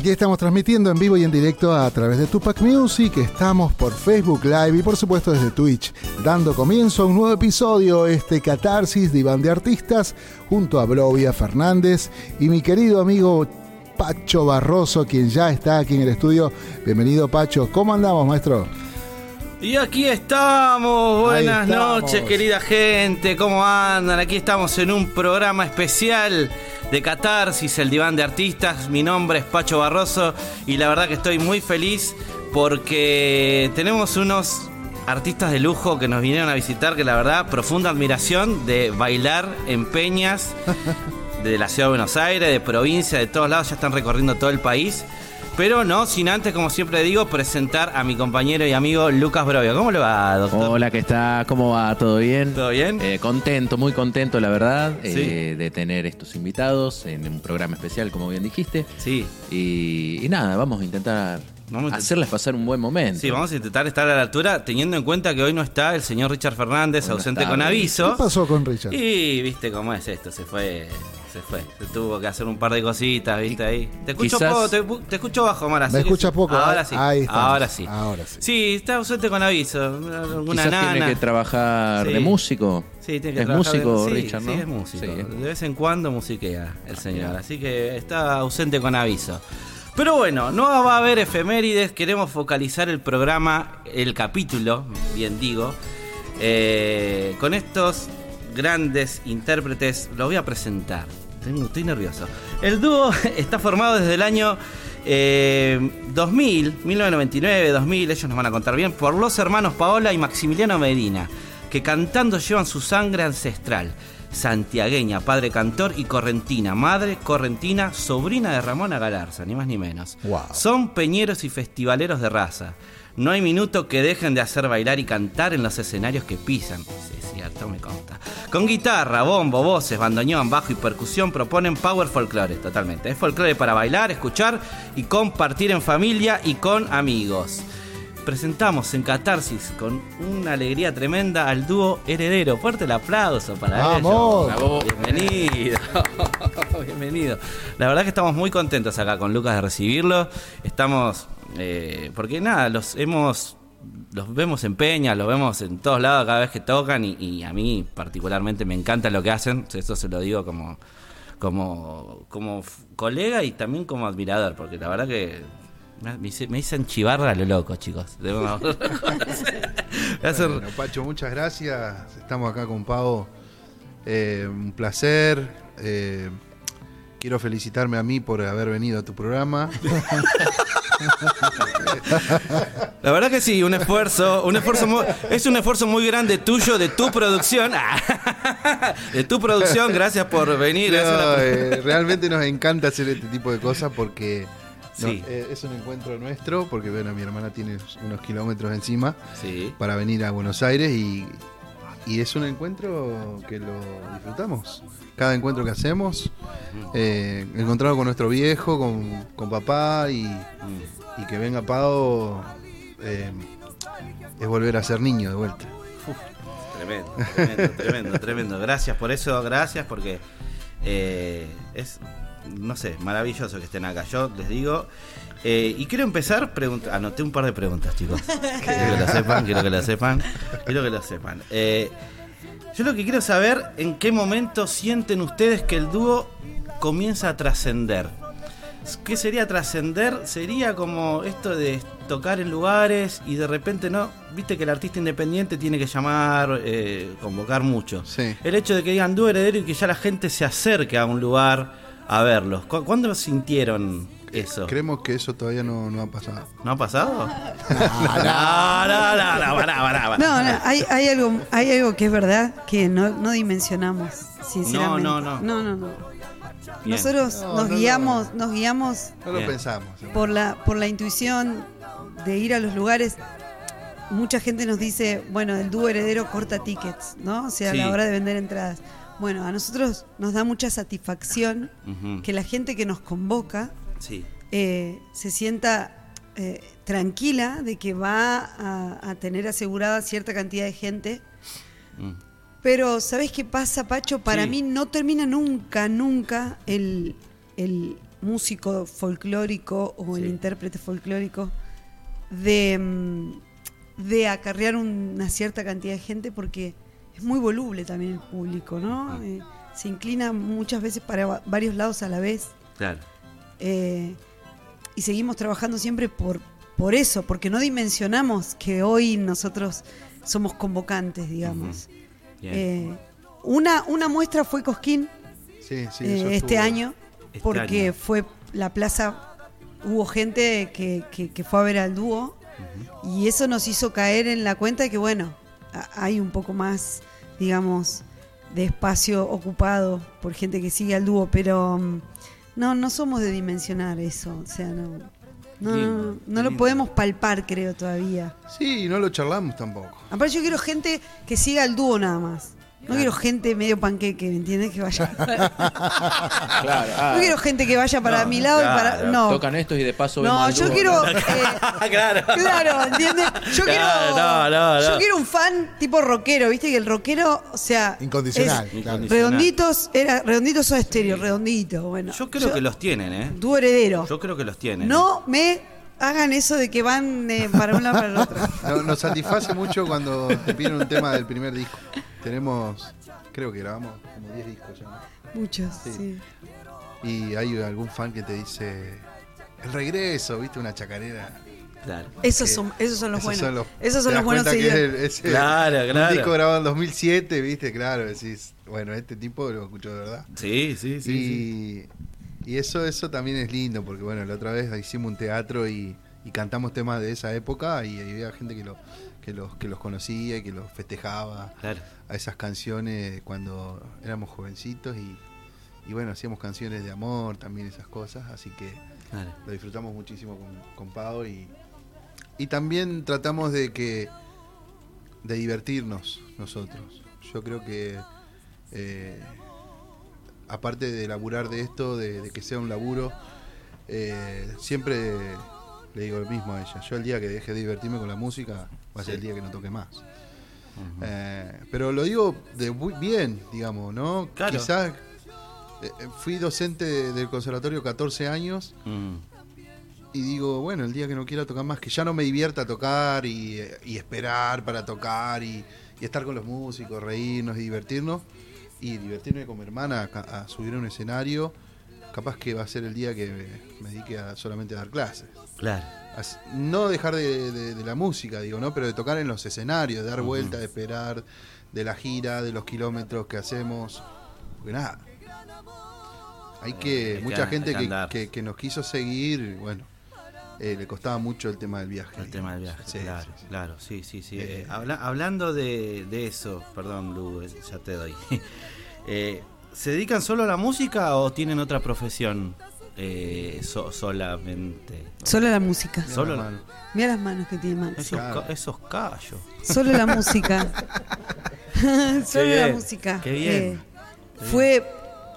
Aquí estamos transmitiendo en vivo y en directo a través de Tupac Music, estamos por Facebook Live y por supuesto desde Twitch, dando comienzo a un nuevo episodio, este Catarsis de Iván de Artistas, junto a Blovia Fernández y mi querido amigo Pacho Barroso, quien ya está aquí en el estudio. Bienvenido Pacho, ¿cómo andamos maestro? Y aquí estamos, buenas noches querida gente, ¿cómo andan? Aquí estamos en un programa especial de Catarsis, el diván de artistas. Mi nombre es Pacho Barroso y la verdad que estoy muy feliz porque tenemos unos artistas de lujo que nos vinieron a visitar que la verdad profunda admiración de bailar en peñas de la ciudad de Buenos Aires, de provincia, de todos lados, ya están recorriendo todo el país. Pero no, sin antes, como siempre digo, presentar a mi compañero y amigo Lucas Brovio. ¿Cómo le va, doctor? Hola, ¿qué está? ¿Cómo va? ¿Todo bien? ¿Todo bien? Eh, contento, muy contento, la verdad, eh, de tener estos invitados en un programa especial, como bien dijiste. Sí. Y, nada, vamos a intentar hacerles pasar un buen momento. Sí, vamos a intentar estar a la altura, teniendo en cuenta que hoy no está el señor Richard Fernández, ausente con aviso. ¿Qué pasó con Richard? Y viste cómo es esto, se fue se fue. Se tuvo que hacer un par de cositas, ¿viste? Ahí. Te escucho poco, te, escucho bajo, Mara. Me escucha poco. Ahora sí. Ahí ahora sí. Ahora sí. Sí, está ausente con aviso. Alguna Quizás nana. tiene que trabajar de músico. Sí, tiene que es trabajar músico, de... Richard, ¿no? Sí, es músico. De vez en cuando musiquea el señor. Así que está ausente con aviso. Pero bueno, no va a haber efemérides. Queremos focalizar el programa, el capítulo, bien digo, eh, con estos grandes intérpretes. Los voy a presentar estoy nervioso. El dúo está formado desde el año 2000, 1999, 2000, ellos nos van a contar bien, por los hermanos Paola y Maximiliano Medina, que cantando llevan su sangre ancestral. Santiagueña, padre cantor, y correntina, madre correntina, sobrina de Ramona Galarza, ni más ni menos. Son peñeros y festivaleros de raza. No hay minuto que dejen de hacer bailar y cantar en los escenarios que pisan. Sí, es cierto, me consta. Con guitarra, bombo, voces, bandoneón, bajo y percusión proponen power folklore, totalmente. Es folclore para bailar, escuchar y compartir en familia y con amigos. Presentamos en Catarsis con una alegría tremenda al dúo Heredero. Fuerte el aplauso para ¡Vamos! ellos. Bienvenido. Bienvenido. La verdad que estamos muy contentos acá con Lucas de recibirlo. Estamos eh, porque nada, los hemos los vemos en Peña, los vemos en todos lados cada vez que tocan y, a mí particularmente me encanta lo que hacen, eso se lo digo como, como, como colega y también como admirador, porque la verdad que me, dicen chivarra a lo loco, chicos. bueno, Pacho, muchas gracias. Estamos acá con Pau. Eh, un placer. Eh, quiero felicitarme a mí por haber venido a tu programa. La verdad que sí, un esfuerzo, un esfuerzo es un esfuerzo muy grande tuyo de tu producción, de tu producción. Gracias por venir. Eh, realmente nos encanta hacer este tipo de cosas porque eh, es un encuentro nuestro, porque bueno, mi hermana tiene unos kilómetros encima para venir a Buenos Aires y, es un encuentro que lo disfrutamos. Cada encuentro que hacemos, eh, encontrado con nuestro viejo, con, papá y, y, que venga Pau eh, es volver a ser niño de vuelta. tremendo, tremendo, tremendo, tremendo. Gracias por eso, gracias porque es no sé, maravilloso que estén acá. Yo les digo. Eh, y quiero empezar, anoté un par de preguntas, chicos. quiero que lo sepan, quiero que lo sepan. Quiero que lo sepan. Eh, yo lo que quiero saber, en qué momento sienten ustedes que el dúo comienza a trascender. ¿Qué sería trascender? Sería como esto de tocar en lugares y de repente no. Viste que el artista independiente tiene que llamar, eh, convocar mucho. El hecho de que digan dúo heredero y que ya la gente se acerque a un lugar a verlos. ¿Cuándo sintieron eso? Creemos que eso todavía no, ha pasado. ¿No ha pasado? no, no, no, no, pará, pará, No, hay, hay, algo, hay algo que es verdad que no, no dimensionamos, sinceramente. No, no, no. No, no, Nosotros nos guiamos, nos guiamos. No lo pensamos. Por la, por la intuición de ir a los lugares. Mucha gente nos dice, bueno, el dúo heredero corta tickets, ¿no? O sea, a la hora de vender entradas. Bueno, a nosotros nos da mucha satisfacción que la gente que nos convoca eh, se sienta eh, tranquila de que va a, tener asegurada cierta cantidad de gente. Mm. Pero, ¿sabes qué pasa, Pacho? Para mí no termina nunca, nunca el, músico folclórico o el intérprete folclórico de, mm, de acarrear una cierta cantidad de gente porque es muy voluble también el público, ¿no? Mm. Eh, se inclina muchas veces para varios lados a la vez. Claro. Eh, y seguimos trabajando siempre por, por eso, porque no dimensionamos que hoy nosotros somos convocantes, digamos. Eh, una, una muestra fue Cosquín sí, sí, eh, este año, este porque fue la plaza, hubo gente que, que, fue a ver al dúo y eso nos hizo caer en la cuenta de que, bueno, hay un poco más, digamos, de espacio ocupado por gente que sigue al dúo, pero mm, no, no somos de dimensionar eso, o sea, no. No, no, lo podemos palpar, creo, todavía. Sí, no lo charlamos tampoco. Aparte, yo quiero gente que siga el dúo nada más. No quiero gente medio panqueque, ¿me entiendes? Que vaya. claro, ah. No quiero gente que vaya para mi lado y para. No. Tocan estos y de paso No, yo quiero. Eh, claro. Claro, ¿entiendes? Yo quiero. Yo quiero un fan tipo rockero, ¿viste? Que el rockero, o sea. Incondicional. Redonditos, era redonditos o estéreo, redondito. Bueno. Yo creo que los tienen, ¿eh? Tu heredero. Yo creo que los tienen. No me hagan eso de que van eh, para un lado para el otro. nos satisface mucho cuando te piden un tema del primer disco. Tenemos, creo que grabamos como 10 discos ya. Muchos, sí. Y hay algún fan que te dice, el regreso, viste, una chacarera. Claro. Esos son, esos son los buenos. esos son los buenos seguidores. claro, claro. Un disco grabado en 2007, viste, claro, decís, bueno, este tipo lo escucho de verdad. Sí, sí, sí. Y, y eso, eso también es lindo, porque bueno, la otra vez hicimos un teatro y, y cantamos temas de esa época y había gente que lo que los que los conocía y que los festejaba a esas canciones cuando éramos jovencitos y, y, bueno hacíamos canciones de amor también esas cosas así que lo disfrutamos muchísimo con, con Pau y, y también tratamos de que de divertirnos nosotros. Yo creo que eh, aparte de laburar de esto de, que sea un laburo eh, siempre le digo lo mismo a ella. Yo el día que deje de divertirme con la música va a ser el día que no toque más. Eh, pero lo digo de muy bien, digamos, ¿no? Quizás eh, eh, fui docente del conservatorio 14 años mm. y digo, bueno, el día que no quiera tocar más, que ya no me divierta tocar y, esperar para tocar y, estar con los músicos, reírnos y divertirnos y divertirme con mi hermana a, subir a un escenario, capaz que va a ser el día que me, me dedique a solamente a dar clases. Claro no dejar de, la música, digo, ¿no? Pero de tocar en los escenarios, de dar vuelta, de esperar, de la gira, de los kilómetros que hacemos. Porque nada. Hay que. mucha gente que, nos quiso seguir, bueno. Eh, le costaba mucho el tema del viaje. El tema del viaje, claro, sí, claro, sí, sí, sí. Eh, eh, hablando de, eso, perdón, Lu, ya te doy. ¿Se dedican solo a la música o tienen otra profesión? Eh, solamente. Solo la música. Solo Mira las manos que tiene Max. Esos, callos. Solo la música. Solo la música. Qué bien. Eh, fue,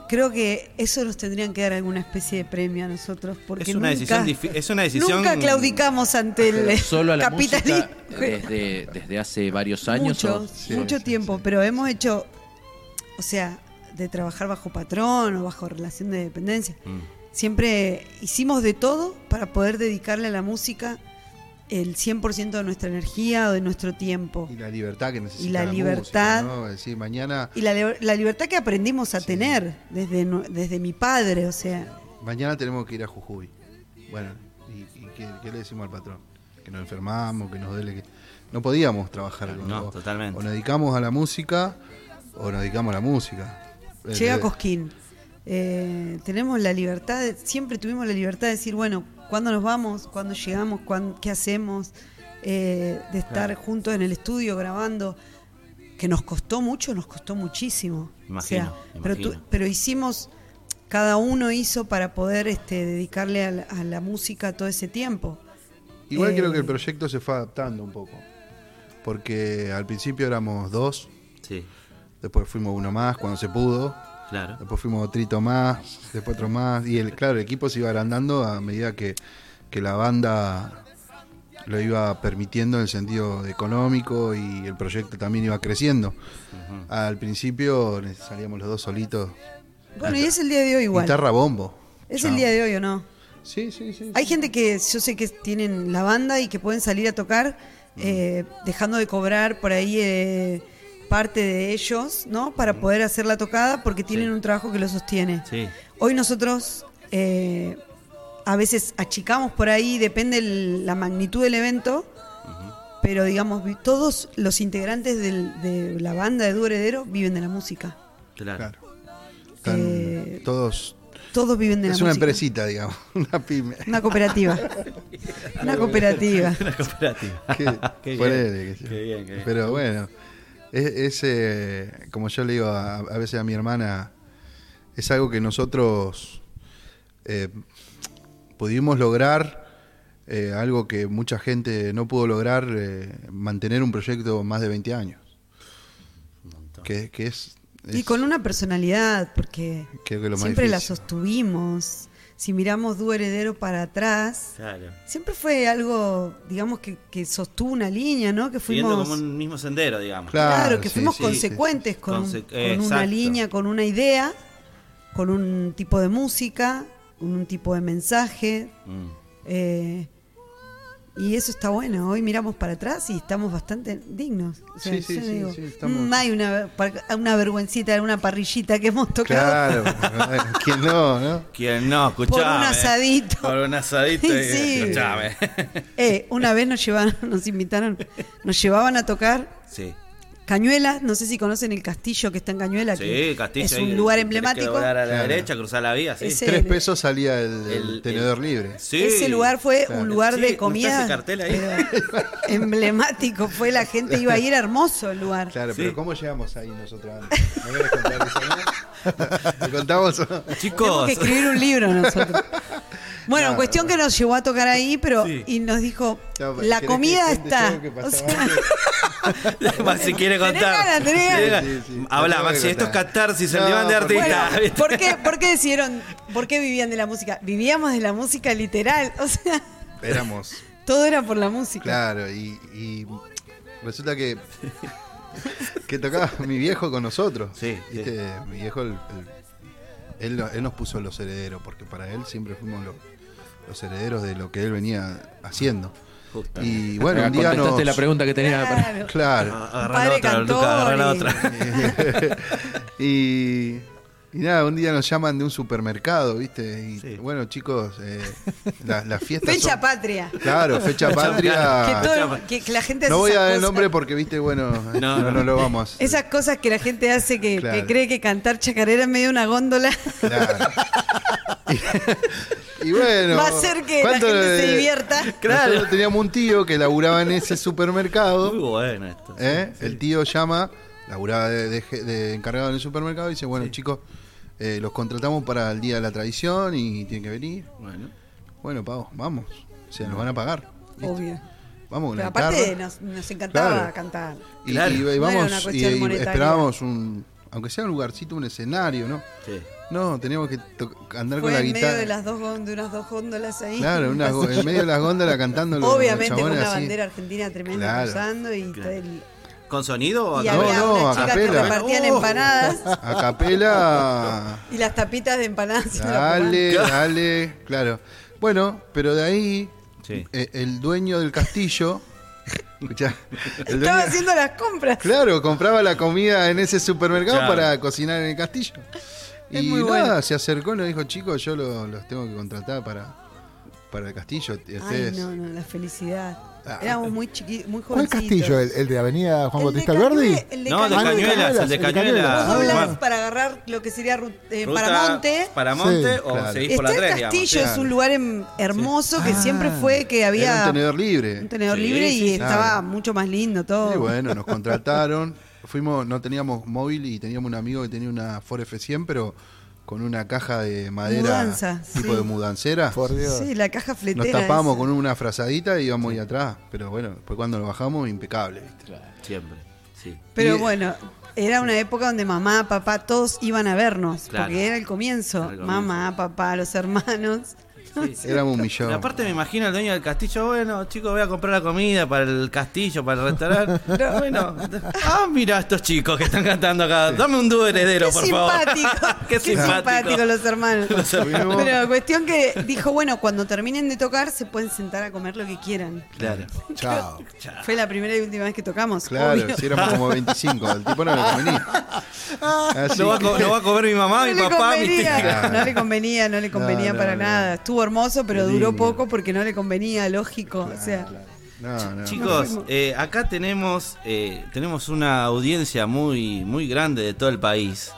creo que eso nos tendrían que dar alguna especie de premio a nosotros. Porque es una nunca, decisión es una decisión Nunca claudicamos ante el Solo a la capitalismo. desde, desde hace varios años. Mucho, mucho tiempo, pero hemos hecho, o sea, de trabajar bajo patrón o bajo relación de dependencia. Mm siempre hicimos de todo para poder dedicarle a la música el 100% de nuestra energía o de nuestro tiempo. Y la libertad que necesita. Y la, libertad. mañana... Y la, libertad que aprendimos a tener desde, desde mi padre, o sea. Mañana tenemos que ir a Jujuy. Bueno, ¿y, qué, le decimos al patrón? Que nos enfermamos, que nos duele. Que... No podíamos trabajar. No, totalmente. O nos dedicamos a la música o nos dedicamos a la música. Llega Cosquín eh, tenemos la libertad, siempre tuvimos la libertad de decir, bueno, ¿cuándo nos vamos? ¿Cuándo llegamos? ¿Qué hacemos? eh, de estar juntos en el estudio grabando, que nos costó mucho, nos costó muchísimo. Imagino, Pero, pero hicimos, cada uno hizo para poder este, dedicarle a la, música todo ese tiempo. Igual creo que el eh, proyecto se fue adaptando un poco, porque al principio éramos dos, sí. después fuimos uno más cuando se pudo, Claro. Después fuimos otro más, después otro más. Y el, claro, el equipo se iba agrandando a medida que, que la banda lo iba permitiendo en el sentido económico y el proyecto también iba creciendo. Al principio salíamos los dos solitos. Bueno, y es el día de hoy igual. Guitarra bombo. ¿Es el día de hoy o no? Sí, sí, sí. Hay gente que yo sé que tienen la banda y que pueden salir a tocar eh, dejando de cobrar por ahí eh, parte de ellos, ¿no? Para poder hacer la tocada porque tienen un trabajo que lo sostiene. Sí. Hoy nosotros eh, a veces achicamos por ahí, depende la magnitud del evento, pero digamos, todos los integrantes de la banda de Dúo viven de la música. Claro. Eh, todos todos viven de la música. Es una empresita, digamos, una pyme. Una cooperativa. una cooperativa. una cooperativa. qué, bien, qué, bien, Pero bueno, es, eh, como yo le digo a, veces a mi hermana, es algo que nosotros eh, pudimos lograr, eh, algo que mucha gente no pudo lograr, mantener un proyecto más de 20 años. Que, es, Y con una personalidad, porque siempre la sostuvimos si miramos Dúo Heredero para atrás, siempre fue algo, digamos, que, que, sostuvo una línea, ¿no? Que fuimos... como un mismo sendero, digamos. Claro, que fuimos consecuentes con, una línea, con una idea, con un tipo de música, con un tipo de mensaje. Mm. Eh, y eso está bueno. Hoy miramos para atrás y estamos bastante dignos. sí, sí, sí, mm, Hay una, una vergüencita, una parrillita que hemos tocado. Claro, ¿quién no, no? ¿Quién no? Escuchame. Por un asadito. Por un asadito. sí. Escuchame. Eh, una vez nos llevaron, nos invitaron, nos llevaban a tocar. Sí. Cañuelas, no sé si conocen el castillo que está en Cañuela. Sí, castillo. Es un lugar emblemático. a la derecha, cruzar la vía, sí. Tres pesos salía el, tenedor libre. Ese lugar fue un lugar de comida. cartel ahí? emblemático fue, la gente iba a ir, hermoso el lugar. Claro, pero ¿cómo llegamos ahí nosotros? ¿Me a contar eso, ¿Me contamos? Chicos. Tenemos que escribir un libro nosotros. Bueno, cuestión que nos llevó a tocar ahí, pero y nos dijo, la comida está. Maxi quiere contar. Habla, Maxi, esto es catarsis, el diván de artista. ¿por, qué, ¿Por qué decidieron, por qué vivían de la música? Vivíamos de la música literal, o sea... Éramos... Todo era por la música. Claro, y, resulta que que tocaba mi viejo con nosotros. Sí, Mi viejo, él, él, nos puso los herederos, porque para él siempre fuimos los, los herederos de lo que él venía haciendo. Y bueno, un día nos... la pregunta que tenía. Claro. claro. Agarra la otra, otra. y, y nada, un día nos llaman de un supermercado, ¿viste? Y bueno, chicos, eh, las la fiestas. Fecha patria. Claro, fecha patria. Que, que, la gente No voy a dar el nombre porque, viste, bueno, no, no, lo vamos. Esas cosas que la gente hace que, cree que cantar chacarera en medio una góndola. Claro. Y bueno. Va a ser que la gente se divierta. Claro. Nosotros teníamos un tío que laburaba en ese supermercado. Muy bueno esto. ¿Eh? El tío llama, laburaba de, encargado en el supermercado y dice: Bueno, chicos, eh, los contratamos para el día de la tradición y tienen que venir. Bueno. Bueno, pavos, vamos. O sea, nos van a pagar. Obvio. Vamos con Pero aparte nos, encantaba cantar. Y, vamos y, esperábamos un, aunque sea un lugarcito, un escenario, ¿no? Sí. No, teníamos que andar con la guitarra. En medio de las dos de unas dos góndolas ahí. Claro, en medio de las góndolas cantando Obviamente con una bandera argentina tremenda cruzando y ¿Con sonido o a y había no, unas chicas que repartían oh. empanadas. A capela. y las tapitas de empanadas. Dale, dale, claro. Bueno, pero de ahí eh, el dueño del castillo Escuchá, Estaba haciendo las compras. Claro, compraba la comida en ese supermercado para cocinar en el castillo. Y nada, se acercó y nos dijo, chicos, yo los tengo que contratar para, para el castillo. Ay, no, no, la felicidad. Ah. Éramos muy chiquitos, muy jovencitos. ¿Cuál castillo? ¿El, de Avenida Juan Bautista Alberdi? no, de Cañuelas, el de Cañuelas. para agarrar lo que sería eh, Paramonte. Paramonte o seguís por la 3, El castillo es un lugar hermoso que siempre ah. fue que había... un tenedor libre. Un tenedor libre y estaba mucho más lindo todo. Y bueno, nos contrataron. Fuimos, no teníamos móvil y teníamos un amigo que tenía una Ford F100, pero con una caja de madera tipo de mudancera. Por Dios. Sí, la caja fletera. Nos tapamos con una frazadita y íbamos ahí atrás. Pero bueno, después cuando lo bajamos, impecable. Siempre, sí. Pero bueno, era una época donde mamá, papá, todos iban a vernos. Porque era el comienzo. Mamá, papá, los hermanos. Éramos un millón. aparte me imagino el dueño del castillo, bueno, chicos, voy a comprar la comida para el castillo, para el restaurante. bueno, ah, mira estos chicos que están cantando acá. Dame un dúo heredero, por favor. Qué, Qué simpático. los hermanos. Pero cuestión que dijo, bueno, cuando terminen de tocar se pueden sentar a comer lo que quieran. Claro. Chao. Fue la primera y última vez que tocamos. Claro, si éramos como 25. El tipo no le convenía. no, va a, comer mi mamá, mi papá, mi tía. No le convenía, no le convenía para nada. Estuvo hermoso, pero duró poco porque no le convenía, lógico. o sea. Chicos, eh, acá tenemos eh, tenemos una audiencia muy muy grande de todo el país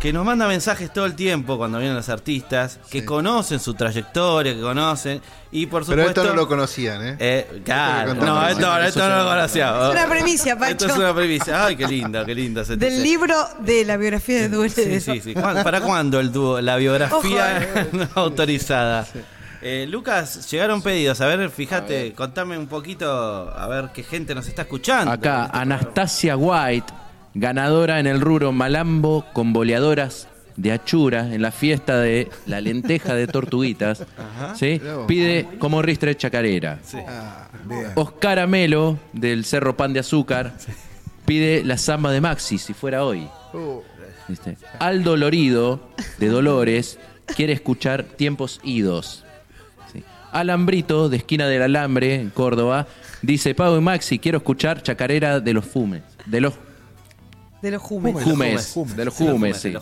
que nos manda mensajes todo el tiempo cuando vienen los artistas, que conocen su trayectoria, que conocen, y por supuesto... Pero esto no lo conocían, ¿eh? eh claro, no, esto, esto, no lo conocía. Es una premicia, Pacho. Esto es una premicia. Ay, qué lindo, qué lindo. Del libro de la biografía de Duele. Sí, sí, sí. ¿Para cuándo el dúo, la biografía autorizada? Eh, Lucas, llegaron pedidos. A ver, fíjate, contame un poquito, a ver qué gente nos está escuchando. Acá, Anastasia White, ganadora en el ruro Malambo con boleadoras de Achura en la fiesta de la lenteja de tortuguitas. ¿sí? Pide como ristre chacarera. Ah, Oscar Amelo, del Cerro Pan de Azúcar, pide la samba de Maxi, si fuera hoy. Oh. Aldo Lorido, de Dolores, quiere escuchar Tiempos Idos. Alambrito, de Esquina del Alambre, en Córdoba, dice, Pau y Maxi, quiero escuchar Chacarera de los Fumes. De los... De los Jumes. De los Jumes, sí.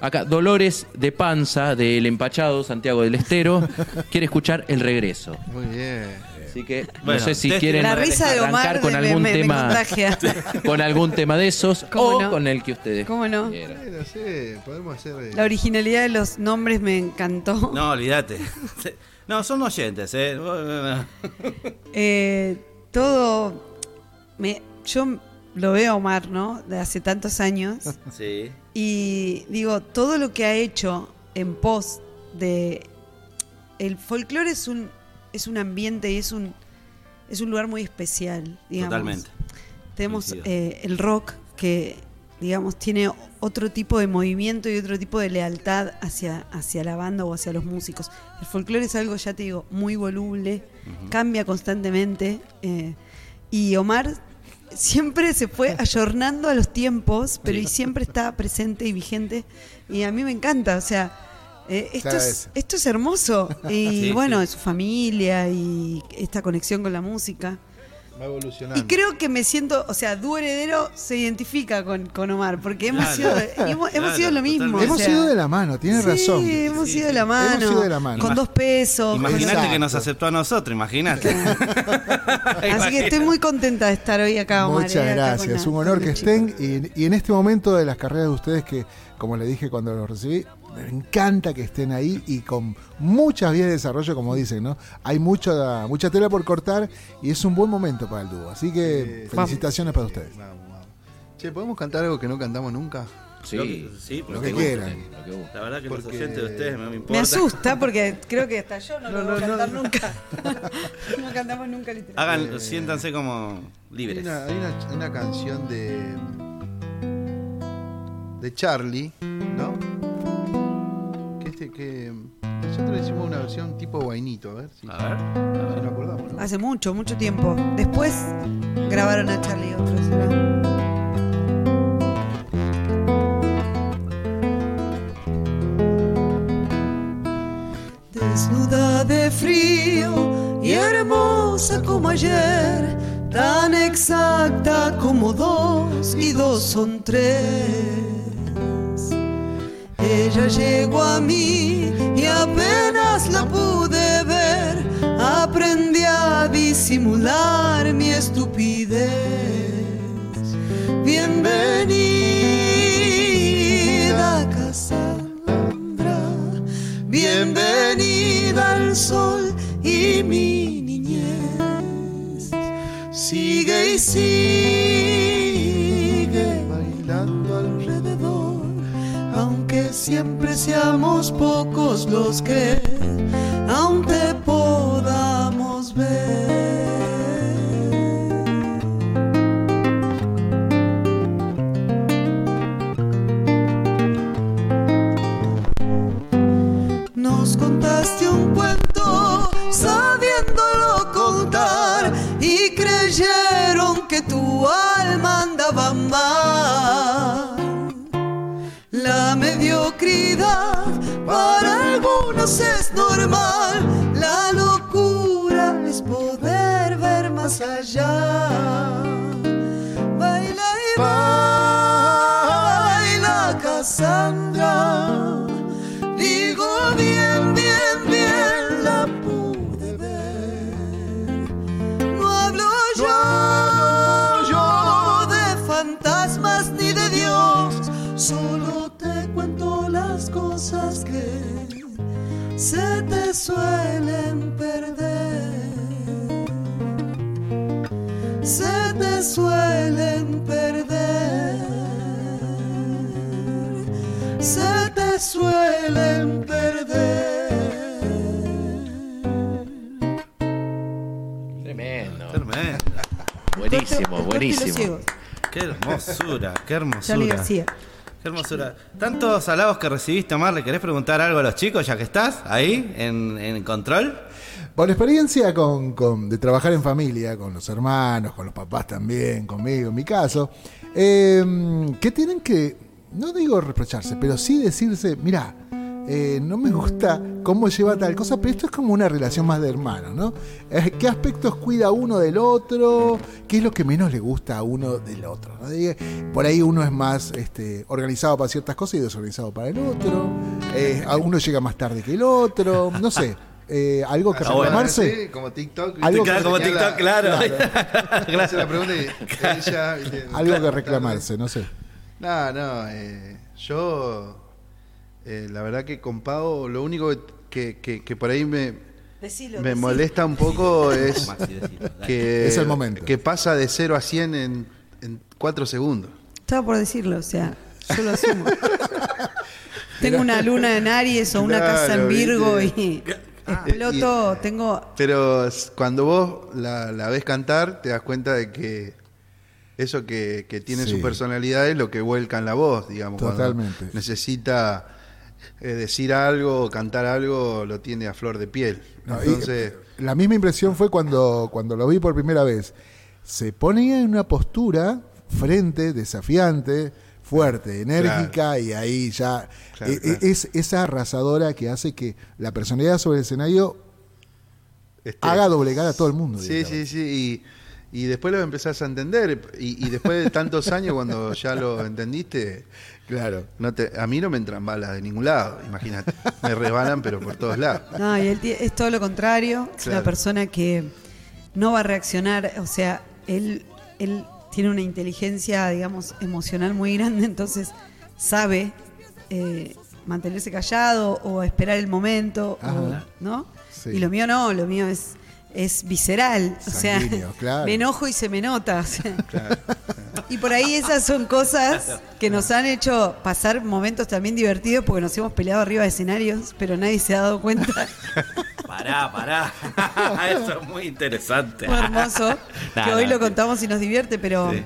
Acá, Dolores de Panza, del Empachado, Santiago del Estero, quiere escuchar El Regreso. Muy bien. Así que no sé si quieren la risa de Omar con algún tema con algún tema de esos o con el que ustedes ¿Cómo no? no sé, podemos hacer eh, La originalidad de los nombres me encantó. No, olvídate. No, son oyentes, ¿eh? eh todo me yo lo veo Omar, ¿no? De hace tantos años. Sí. Y digo, todo lo que ha hecho en pos de el folclore es un es un ambiente y es un, es un lugar muy especial, digamos. Totalmente. Tenemos eh, el rock que, digamos, tiene otro tipo de movimiento y otro tipo de lealtad hacia, hacia la banda o hacia los músicos. El folclore es algo, ya te digo, muy voluble, cambia constantemente. Eh, y Omar siempre se fue ayornando a los tiempos, pero y siempre está presente y vigente. Y a mí me encanta, o sea, eh, esto, es, esto es hermoso. Y bueno, su familia y esta conexión con la música. Va evolucionando. Y creo que me siento, o sea, Du Heredero se identifica con, con Omar, porque hemos sido, hemos, sido lo mismo. Hemos sido de la mano, tiene razón. Sí, hemos sido de la mano. Hemos de la mano. Con dos pesos. Imagínate que nos aceptó a nosotros, imagínate. Así que estoy muy contenta de estar hoy acá, Omar. Muchas eh, gracias, un honor que estén. Y, y en este momento de las carreras de ustedes, que como le dije cuando los recibí, me encanta que estén ahí y con muchas vías de desarrollo, como dicen, ¿no? Hay mucha, mucha tela por cortar y es un buen momento para el dúo. Así que felicitaciones para ustedes. Che, ¿podemos cantar algo que no cantamos nunca? Sí, sí, lo que quieran. La verdad que los oyentes de ustedes me importa. Me asusta porque creo que hasta yo no, lo voy a cantar nunca. no cantamos nunca literal. Hagan, eh, siéntanse como libres. Hay una, hay una canción de de Charlie, ¿no? Que nosotros le hicimos una versión tipo guainito, a ver si, a ver, acordamos. Hace mucho, mucho tiempo. Después grabaron a Charlie otros. Desnuda de frío y hermosa como ayer, tan exacta como dos y dos son tres Ella llegó a mí y apenas la pude ver, aprendí a disimular mi estupidez. Bienvenida, Cassandra, bienvenida al sol y mi niñez. Sigue y sigue siempre seamos pocos los que aún te es normal, la locura es poder ver más allá. Baila y baila, Cassandra. Digo bien, bien, bien, la pude ver. No hablo yo, yo de fantasmas ni de Dios, solo te cuento las cosas que se te suelen perder. Se te suelen perder. Se te suelen perder. Tremendo. Tremendo. Buenísimo, buenísimo. Qué hermosura, qué hermosura. Qué hermosura. Tantos halagos que recibiste, Omar. ¿Le querés preguntar algo a los chicos ya que estás ahí en, en control? Por experiencia con, con- de trabajar en familia, con los hermanos, con los papás también, conmigo, en mi caso, eh, que tienen que, no digo reprocharse, pero sí decirse, mira, eh, no me gusta cómo lleva tal cosa, pero esto es como una relación más de hermanos, ¿no? Eh, ¿Qué aspectos cuida uno del otro? ¿Qué es lo que menos le gusta a uno del otro? Por ahí uno es más este, organizado para ciertas cosas y desorganizado para el otro. Eh, a uno llega más tarde que el otro, no sé. eh, algo que Ah, bueno. reclamarse. Sí, como TikTok. Algo Claro, que como señala- TikTok, claro. La pregunta y. Algo que reclamarse, no sé. No, no, yo eh, la verdad que con Pau lo único que, que- que por ahí me, Decilo, me decilo. molesta un poco es Maxi, decilo, dale. que, Es el momento. que pasa de 0 a 100 en, en 4 segundos. Estaba por decirlo, o sea, yo lo asumo. tengo una luna en Aries o una Claro, casa en Virgo ¿viste? y exploto, tengo... Pero cuando vos la, la ves cantar, te das cuenta de que eso que, que tiene Sí. su personalidad es lo que vuelca en la voz, digamos. cuando Totalmente. necesita eh, decir algo cantar algo, lo tiene a flor de piel. No, Entonces, la misma impresión fue cuando, cuando lo vi por primera vez. Se ponía en una postura frente, desafiante, fuerte, enérgica, y ahí ya Claro, eh, claro. es esa arrasadora que hace que la personalidad sobre el escenario este, haga doblegar a todo el mundo. Sí, sí, sí. Y, y después lo empezás a entender. Y, y después de tantos años, cuando ya lo entendiste, Claro. no te, a mí no me entran balas de ningún lado, imagínate. Me resbalan, pero por todos lados. No, y él es todo lo contrario. Es una Claro. persona que no va a reaccionar. O sea, él, él tiene una inteligencia, digamos, emocional muy grande, entonces sabe eh, mantenerse callado o esperar el momento, o-. ¿no? Sí. Y lo mío no, lo mío es, es visceral. O sea, claro. me enojo y se me nota. o sea. Y por ahí esas son cosas que nos han hecho pasar momentos también divertidos porque nos hemos peleado arriba de escenarios, pero nadie se ha dado cuenta. Pará, pará. Eso es muy interesante. Muy hermoso. No, que hoy no, lo sí. contamos y nos divierte, pero Sí.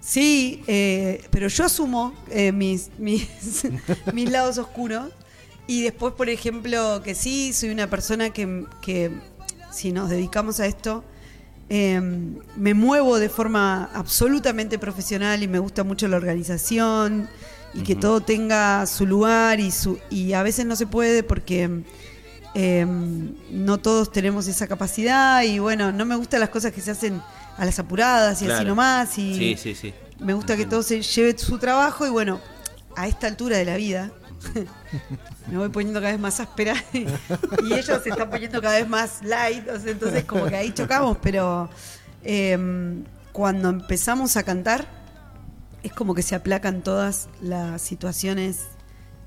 sí, eh, pero yo asumo eh, mis, mis, mis lados oscuros. Y después, por ejemplo, que sí, soy una persona que, que si nos dedicamos a esto, eh, me muevo de forma absolutamente profesional y me gusta mucho la organización y que todo tenga su lugar y, su, y a veces no se puede porque eh, no todos tenemos esa capacidad y bueno, no me gustan las cosas que se hacen a las apuradas y así nomás y Sí, sí, sí. me gusta que todo se lleve su trabajo y bueno, a esta altura de la vida, me voy poniendo cada vez más áspera y ellos se están poniendo cada vez más light, entonces como que ahí chocamos, pero em, cuando empezamos a cantar es como que se aplacan todas las situaciones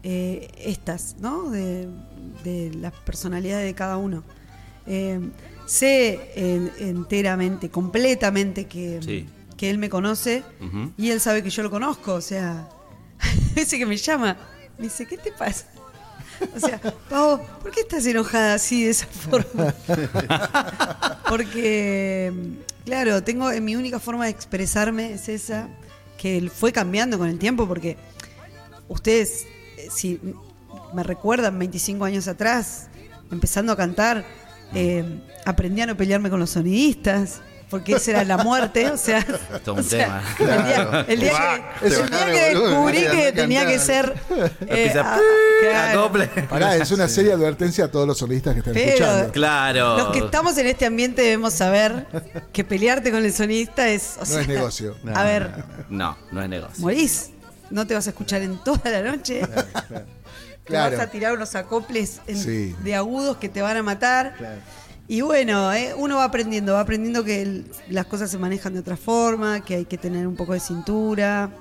eh, estas, ¿no? De, de, las personalidades de cada uno. Em, sé enteramente, completamente que, que, él me conoce y él sabe que yo lo conozco, o sea, ese que me llama me dice, ¿qué te pasa? O sea, Pau, ¿por qué estás enojada así de esa forma? Porque, claro, tengo mi única forma de expresarme es esa, que fue cambiando con el tiempo, porque ustedes, eh, si me recuerdan 25 años atrás, empezando a cantar, eh, aprendí a no pelearme con los sonidistas porque esa era la muerte, o sea, Todo un tema. El día, que, descubrí que tenía que ser eh, es una seria advertencia a todos los solistas que están escuchando. Claro. Los que estamos en este ambiente debemos saber que pelearte con el sonidista es, no es negocio. a ver, no, no es negocio. Morís, no te vas a escuchar en toda la noche. Claro. Te vas a tirar unos acoples de agudos que te van a matar. Claro. Y bueno, eh, uno va aprendiendo, va aprendiendo que las cosas se manejan de otra forma, que hay que tener un poco de cintura.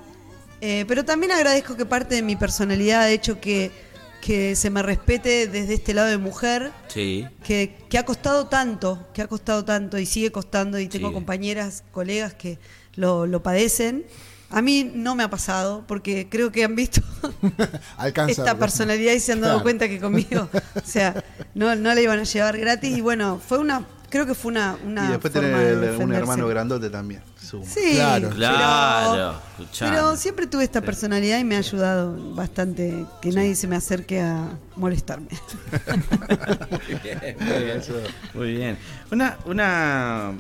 Eh, pero también agradezco que parte de mi personalidad, de hecho, que, que se me respete desde este lado de mujer. Sí. Que, que ha costado tanto, que ha costado tanto y sigue costando. Y tengo compañeras, colegas que lo, lo padecen. A mí no me ha pasado, porque creo que han visto esta personalidad y se han dado cuenta que conmigo, o sea, no, no la iban a llevar gratis. Y bueno, fue una, creo que fue una. una y después tener un hermano grandote también. Sí, claro, claro. Pero, siempre tuve esta personalidad y me ha ayudado bastante que nadie se me acerque a molestarme. muy bien. Muy bien. Una, una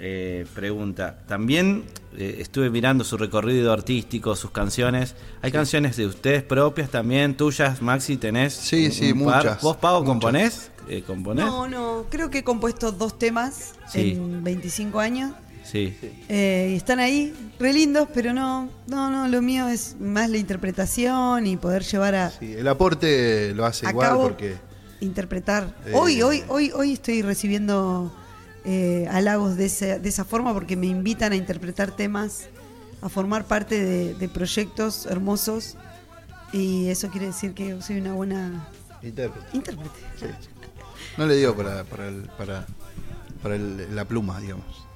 eh, pregunta. También eh, estuve mirando su recorrido artístico, sus canciones. ¿Hay canciones de ustedes propias también, tuyas, Maxi? ¿Tenés? Sí, sí, muchas. ¿Vos, Pau, componés? Eh, componés? No, no. Creo que he compuesto dos temas en 25 años. Sí. y están ahí, re lindos, pero no, no, no, lo mío es más la interpretación y poder llevar a. Sí, el aporte lo hace igual porque. Interpretar. hoy, hoy, hoy, hoy estoy recibiendo eh, halagos de, de esa forma porque me invitan a interpretar temas, a formar parte de, proyectos hermosos y eso quiere decir que soy una buena intérprete. No le digo para, para, para, la pluma, digamos.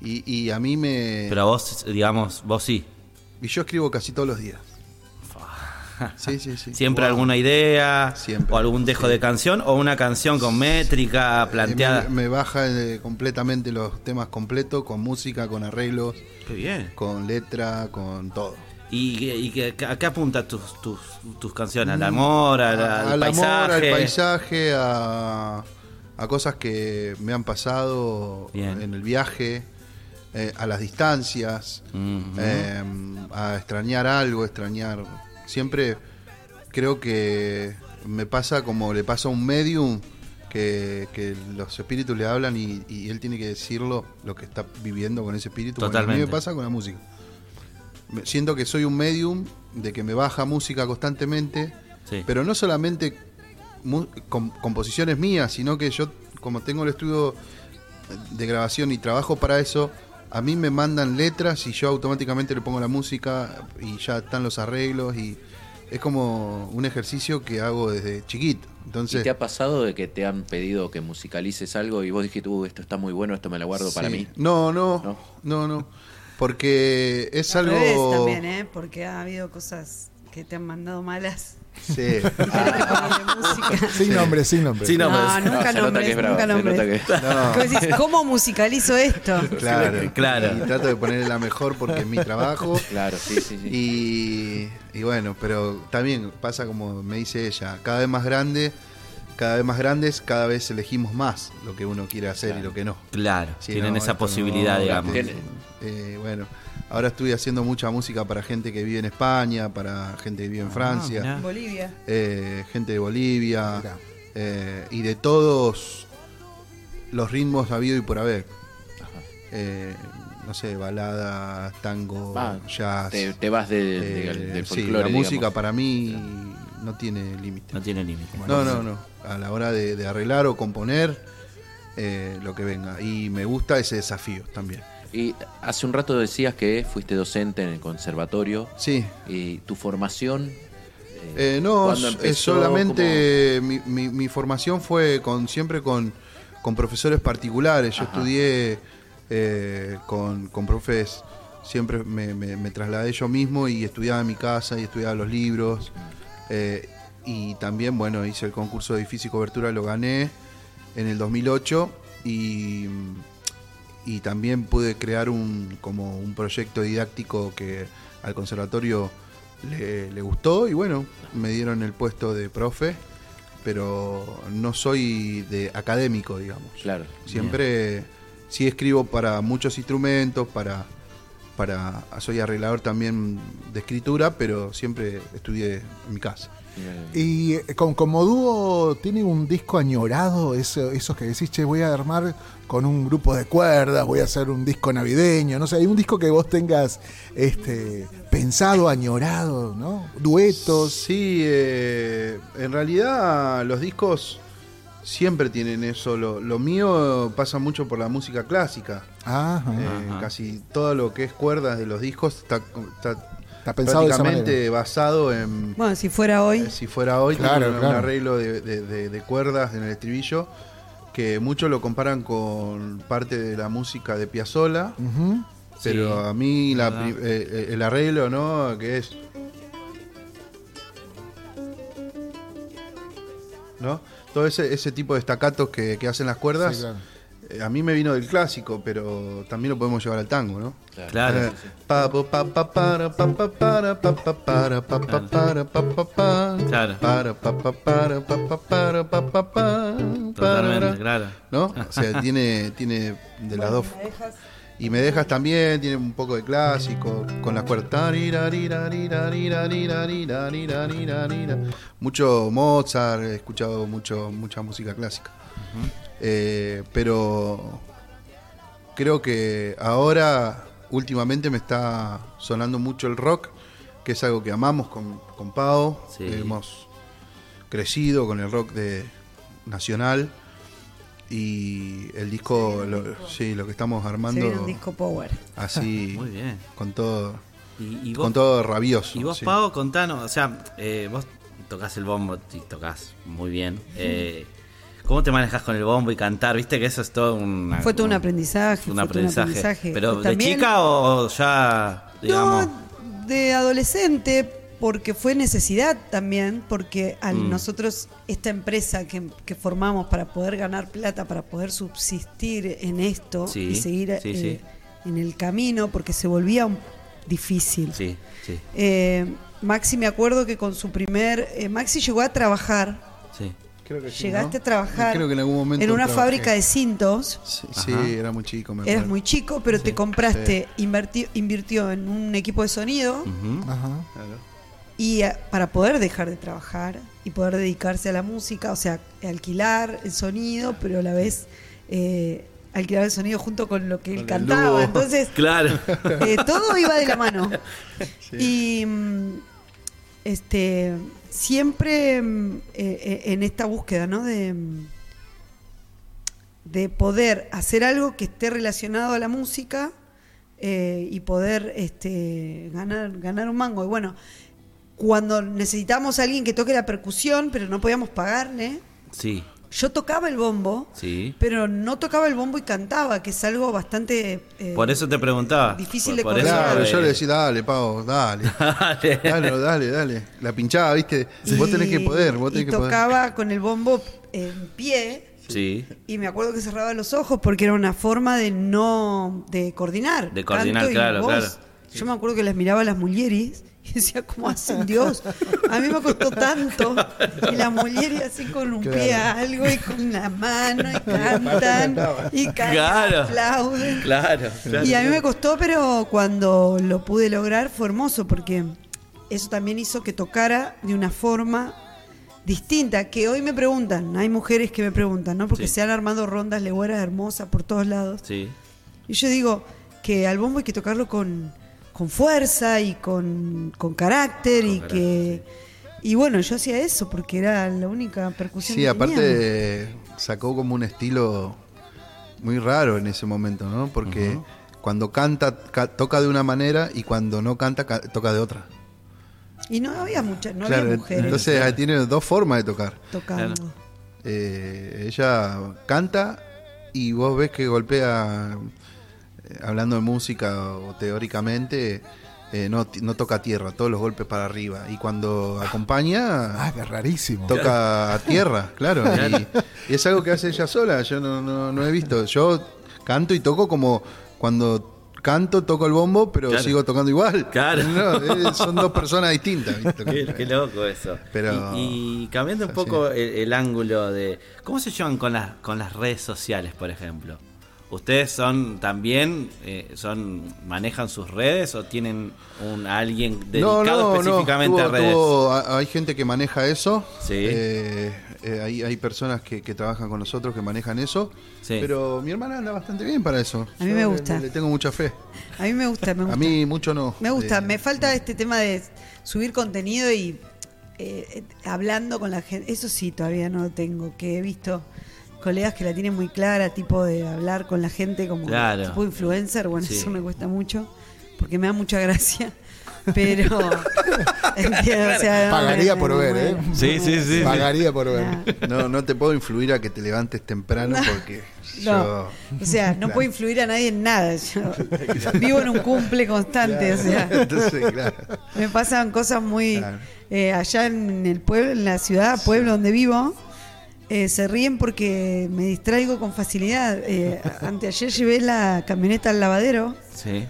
y, y a mí me... Pero a vos, digamos, vos sí. Y yo escribo casi todos los días. Sí, sí, sí. Siempre alguna idea o algún dejo de canción o una canción con métrica eh, planteada. me, baja eh, completamente los temas completos, con música, con arreglos, bien. con letra, con todo. ¿Y, a qué apunta tus, tus, canciones? ¿Al amor, al, al, paisaje? Amor, al paisaje, a, cosas que me han pasado en el viaje. Eh, a las distancias, a extrañar algo, extrañar siempre creo que me pasa como le pasa a un medium que, los espíritus le hablan y, él tiene que decirlo lo que está viviendo con ese espíritu. Totalmente. a mí me pasa con la música. Siento que soy un medium de que me baja música constantemente, pero no solamente composiciones mías, sino que yo, como tengo el estudio de grabación y trabajo para eso, a mí me mandan letras y yo automáticamente le pongo la música y ya están los arreglos y es como un ejercicio que hago desde chiquito. Entonces, te ha pasado de que te han pedido que musicalices algo y vos dijiste, uh, esto está muy bueno, esto me lo guardo para mí? No, no, no, no, porque es algo... también, ¿eh? Porque ha habido cosas que te han mandado malas Sí. sin nombre, sin nombre. Sin No, nunca nombres, nunca nombres. ¿Cómo musicalizo esto? Claro, claro. Y trato de ponerle la mejor porque es mi trabajo. Claro, sí, sí, sí. Y, bueno, pero también pasa como me dice ella, cada vez más grande, cada vez más grandes, cada vez elegimos más lo que uno quiere hacer y lo que no. Claro, tienen esa posibilidad, digamos. Eh, bueno. Ahora estoy haciendo mucha música para gente que vive en España, para gente que vive en ah, Francia. Bolivia. Eh, gente de Bolivia. Eh, y de todos los ritmos habido y por haber. Eh, no sé, balada, tango, jazz. Te, vas de, del folclore, Sí, la música para mí no tiene límite. No tiene límite. No, no, no. A la hora de, arreglar o componer, eh, lo que venga. Y me gusta ese desafío también. Y hace un rato decías que fuiste docente en el conservatorio. Sí. ¿Y tu formación? Eh, no, es solamente mi, formación fue con siempre con, profesores particulares. Yo estudié eh, con, con profes siempre me, trasladé yo mismo y estudiaba en mi casa y estudiaba los libros. Eh, y también, bueno, hice el concurso de edificio y cobertura, lo gané en el 2008 y, y también pude crear un, como un proyecto didáctico que al conservatorio le, gustó y bueno, me dieron el puesto de profe, pero no soy de académico, digamos. Claro. Siempre sí escribo para muchos instrumentos, para para soy arreglador también de escritura, pero siempre estudié en mi casa. Y eh, como dúo, ¿tiene un disco añorado? Eso, esos que decís, che, voy a armar con un grupo de cuerdas, voy a hacer un disco navideño, no sé, hay un disco que vos tengas este, pensado, añorado, ¿no? Duetos. Sí, eh, en realidad los discos siempre tienen eso. Lo, mío pasa mucho por la música clásica. Eh, casi todo lo que es cuerdas de los discos está, está, pensado prácticamente basado en. Bueno, si fuera hoy. Eh, si fuera hoy, claro, un, arreglo de, cuerdas en el estribillo que muchos lo comparan con parte de la música de Piazzolla. Pero a mí eh, el arreglo, ¿no? Que es. ¿No? todo ese, ese tipo de estacatos que, hacen las cuerdas. A mí me vino del clásico, pero también lo podemos llevar al tango, ¿no? Claro. Totalmente, claro. ¿No? O sea, tiene, tiene de las dos. Y me dejas también, tiene un poco de clásico, con las cuerdas. Mucho Mozart, he escuchado mucho, mucha música clásica. Eh, pero creo que ahora, últimamente, me está sonando mucho el rock, que es algo que amamos con, con Pau. Hemos crecido con el rock de nacional y el disco, lo, sí, lo que estamos armando. un disco power. Así, Muy bien. con todo, con todo rabioso. Y vos, Pau, contanos, o sea, eh, vos tocas el bombo y tocas muy bien. Eh, ¿Cómo te manejas con el bombo y cantar? Viste que eso es todo un... Fue todo un aprendizaje. Un, aprendizaje. ¿Pero de chica o ya, digamos? No, de adolescente, porque fue necesidad también, porque a mm. nosotros esta empresa que, formamos para poder ganar plata, para poder subsistir en esto y seguir eh, en el camino, porque se volvía difícil. Eh, Maxi me acuerdo que con su primer... Eh, Maxi llegó a trabajar. Llegaste a trabajar en, una fábrica de cintos. Sí, era muy chico. Me Eras muy chico, pero te compraste, invirtió en un equipo de sonido. Ajá. Y eh, para poder dejar de trabajar y poder dedicarse a la música, o sea, alquilar el sonido, pero a la vez eh, alquilar el sonido junto con lo que él cantaba. Entonces, claro. Eh, todo iba de la mano. Y mm, este siempre mm, en esta búsqueda, ¿no? De, mm, de poder hacer algo que esté relacionado a la música y poder este, ganar, ganar un mango. Y bueno, cuando necesitamos a alguien que toque la percusión, pero no podíamos pagarle. Sí. Yo tocaba el bombo, sí. pero no tocaba el bombo y cantaba, que es algo bastante. Eh, por eso te preguntaba. Difícil de por Claro, yo le decía, dale, Pau, dale. dale. dale, dale, La pinchaba, ¿viste? Vos tenés que poder, vos tenés y que tocaba con el bombo en pie. Sí. Y me acuerdo que cerraba los ojos porque era una forma de no. de coordinar. De coordinar, claro, claro. Yo me acuerdo que las miraba a las mulieris y decía, ¿cómo hacen Dios? A mí me costó tanto. Y la mulieris así con un pie algo y con una mano y cantan y cantan, aplauden. Claro, Y a mí me costó, pero cuando lo pude lograr fue hermoso porque eso también hizo que tocara de una forma distinta, que hoy me preguntan, hay mujeres que me preguntan, ¿no? Porque se han armado rondas legüeras hermosas por todos lados. Sí. Y yo digo que al bombo hay que tocarlo con con fuerza y con, carácter y que Y bueno, yo hacía eso porque era la única percusión. Sí, aparte sacó como un estilo muy raro en ese momento, ¿no? Porque cuando canta, toca de una manera y cuando no canta, toca de otra. Y no había muchas, no había mujeres. Entonces tiene dos formas de tocar. Tocando. Eh, ella canta y vos ves que golpea, hablando de música o teóricamente, eh, no, no, toca tierra, todos los golpes para arriba. Y cuando acompaña. Ah, rarísimo. Toca a tierra, claro. Y, es algo que hace ella sola. Yo no, no, no he visto. Yo canto y toco como cuando canto, toco el bombo, pero sigo tocando igual. Claro. Eh, son dos personas distintas. Qué, loco eso. Pero, y, cambiando un poco el, ángulo de. ¿Cómo se llevan con las, con las redes sociales, por ejemplo? ¿Ustedes son también, eh, son manejan sus redes o tienen un alguien dedicado específicamente a redes? hay gente que maneja eso. Sí. Eh, eh, hay, personas que, trabajan con nosotros que manejan eso. Pero mi hermana anda bastante bien para eso. A mí me gusta. Le, tengo mucha fe. A mí me gusta, me gusta. A mí mucho no. Me gusta. Eh, me falta este tema de subir contenido y eh, hablando con la gente. Eso sí, todavía no lo tengo. Que he visto colegas que la tienen muy clara, tipo de hablar con la gente como tipo influencer. Bueno, eso me cuesta mucho porque me da mucha gracia. Pero. Pagaría por ver, ¿eh? Sí, sí, sí. Pagaría por ver. No, no te puedo influir a que te levantes temprano porque. No. O sea, no puedo influir a nadie en nada. Yo vivo en un cumple constante. O sea. Entonces, claro. Me pasan cosas muy. Eh, allá en el pueblo, en la ciudad, pueblo donde vivo. Eh, se ríen porque me distraigo con facilidad. Eh, anteayer llevé la camioneta al lavadero. Sí.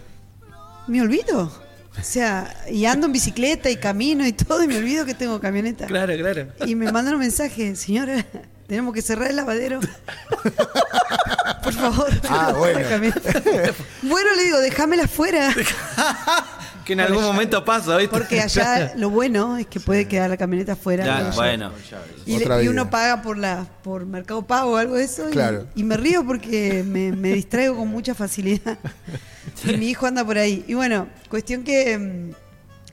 Me olvido. O sea, y ando en bicicleta y camino y todo y me olvido que tengo camioneta. Claro, claro. Y me mandan un mensaje, señora, tenemos que cerrar el lavadero. Por favor. Ah, bueno. bueno, le digo, déjamela afuera. que en algún momento pasa, ¿viste? Porque allá lo bueno es que puede quedar la camioneta afuera. bueno. Y, uno paga por la por Mercado Pago o algo de eso. Claro. Y, me río porque me, me distraigo con mucha facilidad. Y mi hijo anda por ahí. Y bueno, cuestión que mm,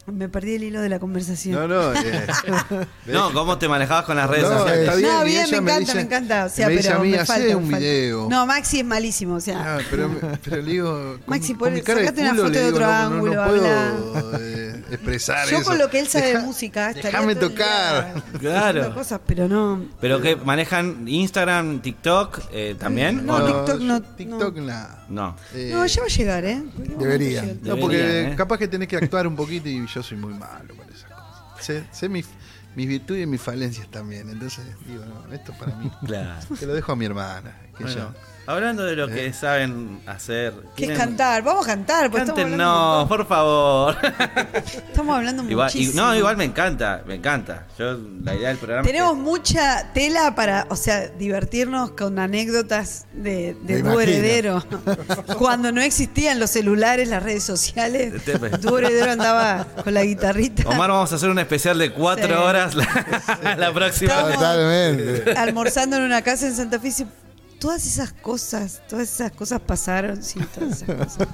me perdí el hilo de la conversación. No, no. Eh, no, ¿cómo te manejabas con las redes sociales? Está bien, no, bien, me encanta, me, encanta. O sea, me pero a mí, me falta, un video. No, Maxi es malísimo, o sea. Ah, pero, pero le digo. Maxi, con, sacate una foto de otro ángulo, no, puedo, eh, expresar Yo eso. con lo que él sabe de música, déjame tocar. Claro. Cosas, pero no. ¿Pero qué? ¿Manejan Instagram, TikTok eh, también? No, TikTok no. TikTok nada. No. no, ya va a llegar, ¿eh? Debería. No, porque capaz que tenés que actuar un poquito y yo soy muy malo esas cosas. Sé, mis, virtudes y mis falencias también. Entonces, digo, no, esto para mí. Claro. Te lo dejo a mi hermana. Que yo. Hablando de lo que ¿Eh? saben hacer. ¿Qué es cantar? Vamos a cantar. Pues no, por favor. Estamos hablando igual, muchísimo. no, igual me encanta, me encanta. Yo, la idea del programa. Tenemos mucha tela para, o sea, divertirnos con anécdotas de, de tu heredero. Cuando no existían los celulares, las redes sociales, tu heredero andaba con la guitarrita. Omar, vamos a hacer un especial de cuatro horas la, próxima. Totalmente. Almorzando en una casa en Santa Fe todas esas cosas, todas esas cosas pasaron, sí, todas esas cosas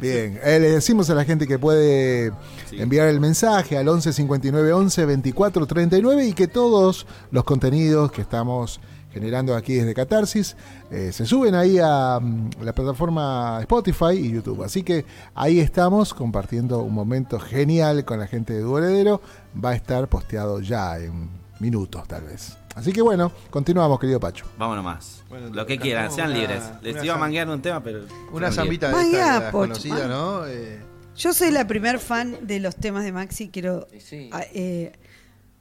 Bien, eh, le decimos a la gente que puede enviar el mensaje al 11 59 11 24 39 y que todos los contenidos que estamos generando aquí desde Catarsis eh, se suben ahí a, mm, la plataforma Spotify y YouTube. Así que ahí estamos compartiendo un momento genial con la gente de Dueledero. Va a estar posteado ya en minutos tal vez. Así que bueno, continuamos, querido Pacho. Vámonos más. Lo que quieran, sean libres. Les iba a manguear un tema, pero. Una zambita de esta, conocida, ¿no? Eh, Yo soy la primer fan de los temas de Maxi. Quiero. Ah, eh,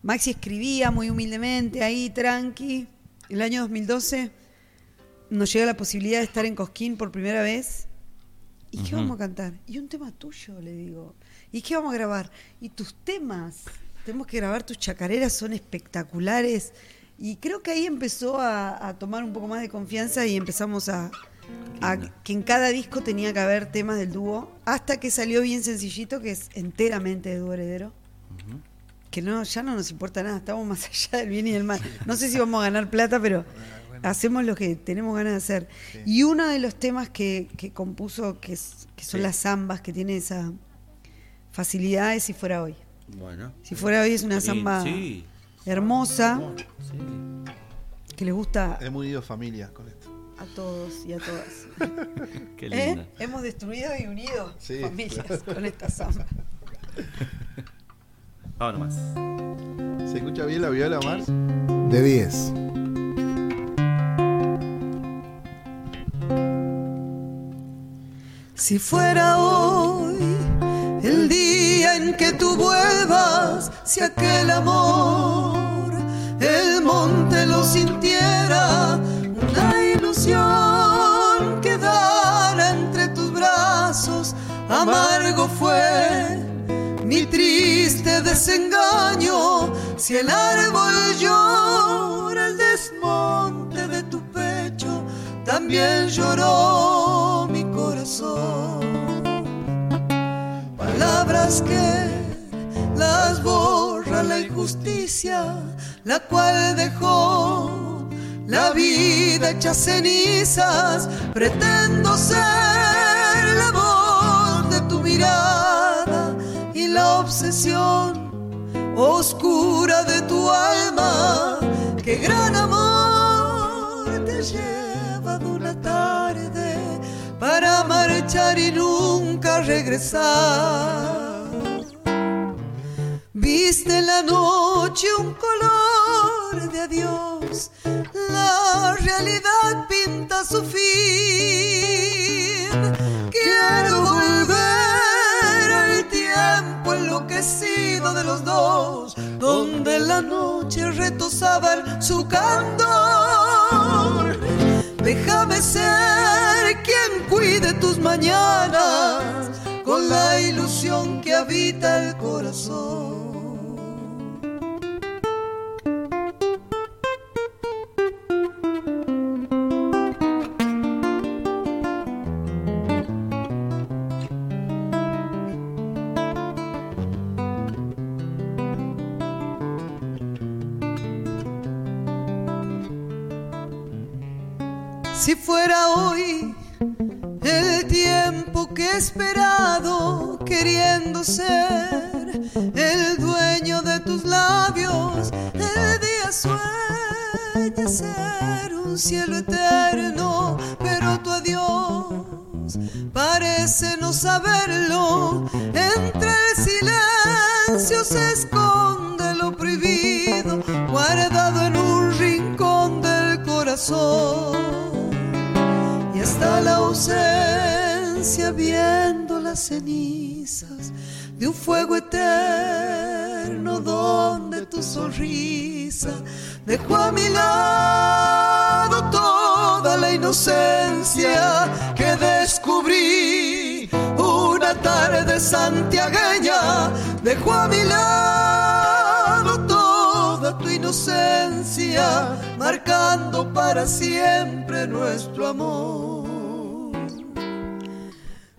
Maxi escribía muy humildemente ahí, tranqui. El año 2012 nos llega la posibilidad de estar en Cosquín por primera vez. ¿Y qué vamos a cantar? Y un tema tuyo, le digo. ¿Y qué vamos a grabar? Y tus temas. Tenemos que grabar tus chacareras, son espectaculares. Y creo que ahí empezó a, tomar un poco más de confianza y empezamos a, que en cada disco tenía que haber temas del dúo, hasta que salió bien sencillito, que es enteramente de dúo heredero. Que no, ya no nos importa nada, estamos más allá del bien y del mal. No sé si vamos a ganar plata, pero hacemos lo que tenemos ganas de hacer. Y uno de los temas que, compuso, que, son las zambas, que tiene esa facilidad, es si fuera hoy. Bueno. Si fuera hoy es una samba hermosa. Que le gusta. Hemos unido familias con esto. A todos y a todas. Qué ¿Eh? Hemos destruido y unido familias con esta samba. Vamos ¿Se escucha bien la viola, Mars? De 10. Si fuera hoy el día en que tú vuelvas, si aquel amor desengaño, si el árbol llora el desmonte de tu pecho, también lloró mi Palabras que las borra la injusticia, la cual dejó la vida hecha cenizas. Pretendo ser la voz de tu mirada y la obsesión oscura de tu alma. Que gran amor te lleva de una tarde para marchar y nunca regresar. Viste en la noche un color de adiós, la realidad pinta su fin. Quiero volver enloquecido de los dos, donde la noche retosaba su candor. Déjame ser quien cuide tus mañanas con la ilusión que habita el corazón. Si fuera hoy el tiempo que he esperado, queriendo ser el dueño de tus labios, el día sueña ser un cielo eterno, pero tu adiós parece no saberlo. Entre el silencio se esconde lo prohibido, guardado en un rincón del corazón la ausencia viendo las cenizas de un fuego eterno donde tu sonrisa dejó a mi lado toda la inocencia que descubrí. Una tarde santiagueña dejó a mi lado marcando para siempre nuestro amor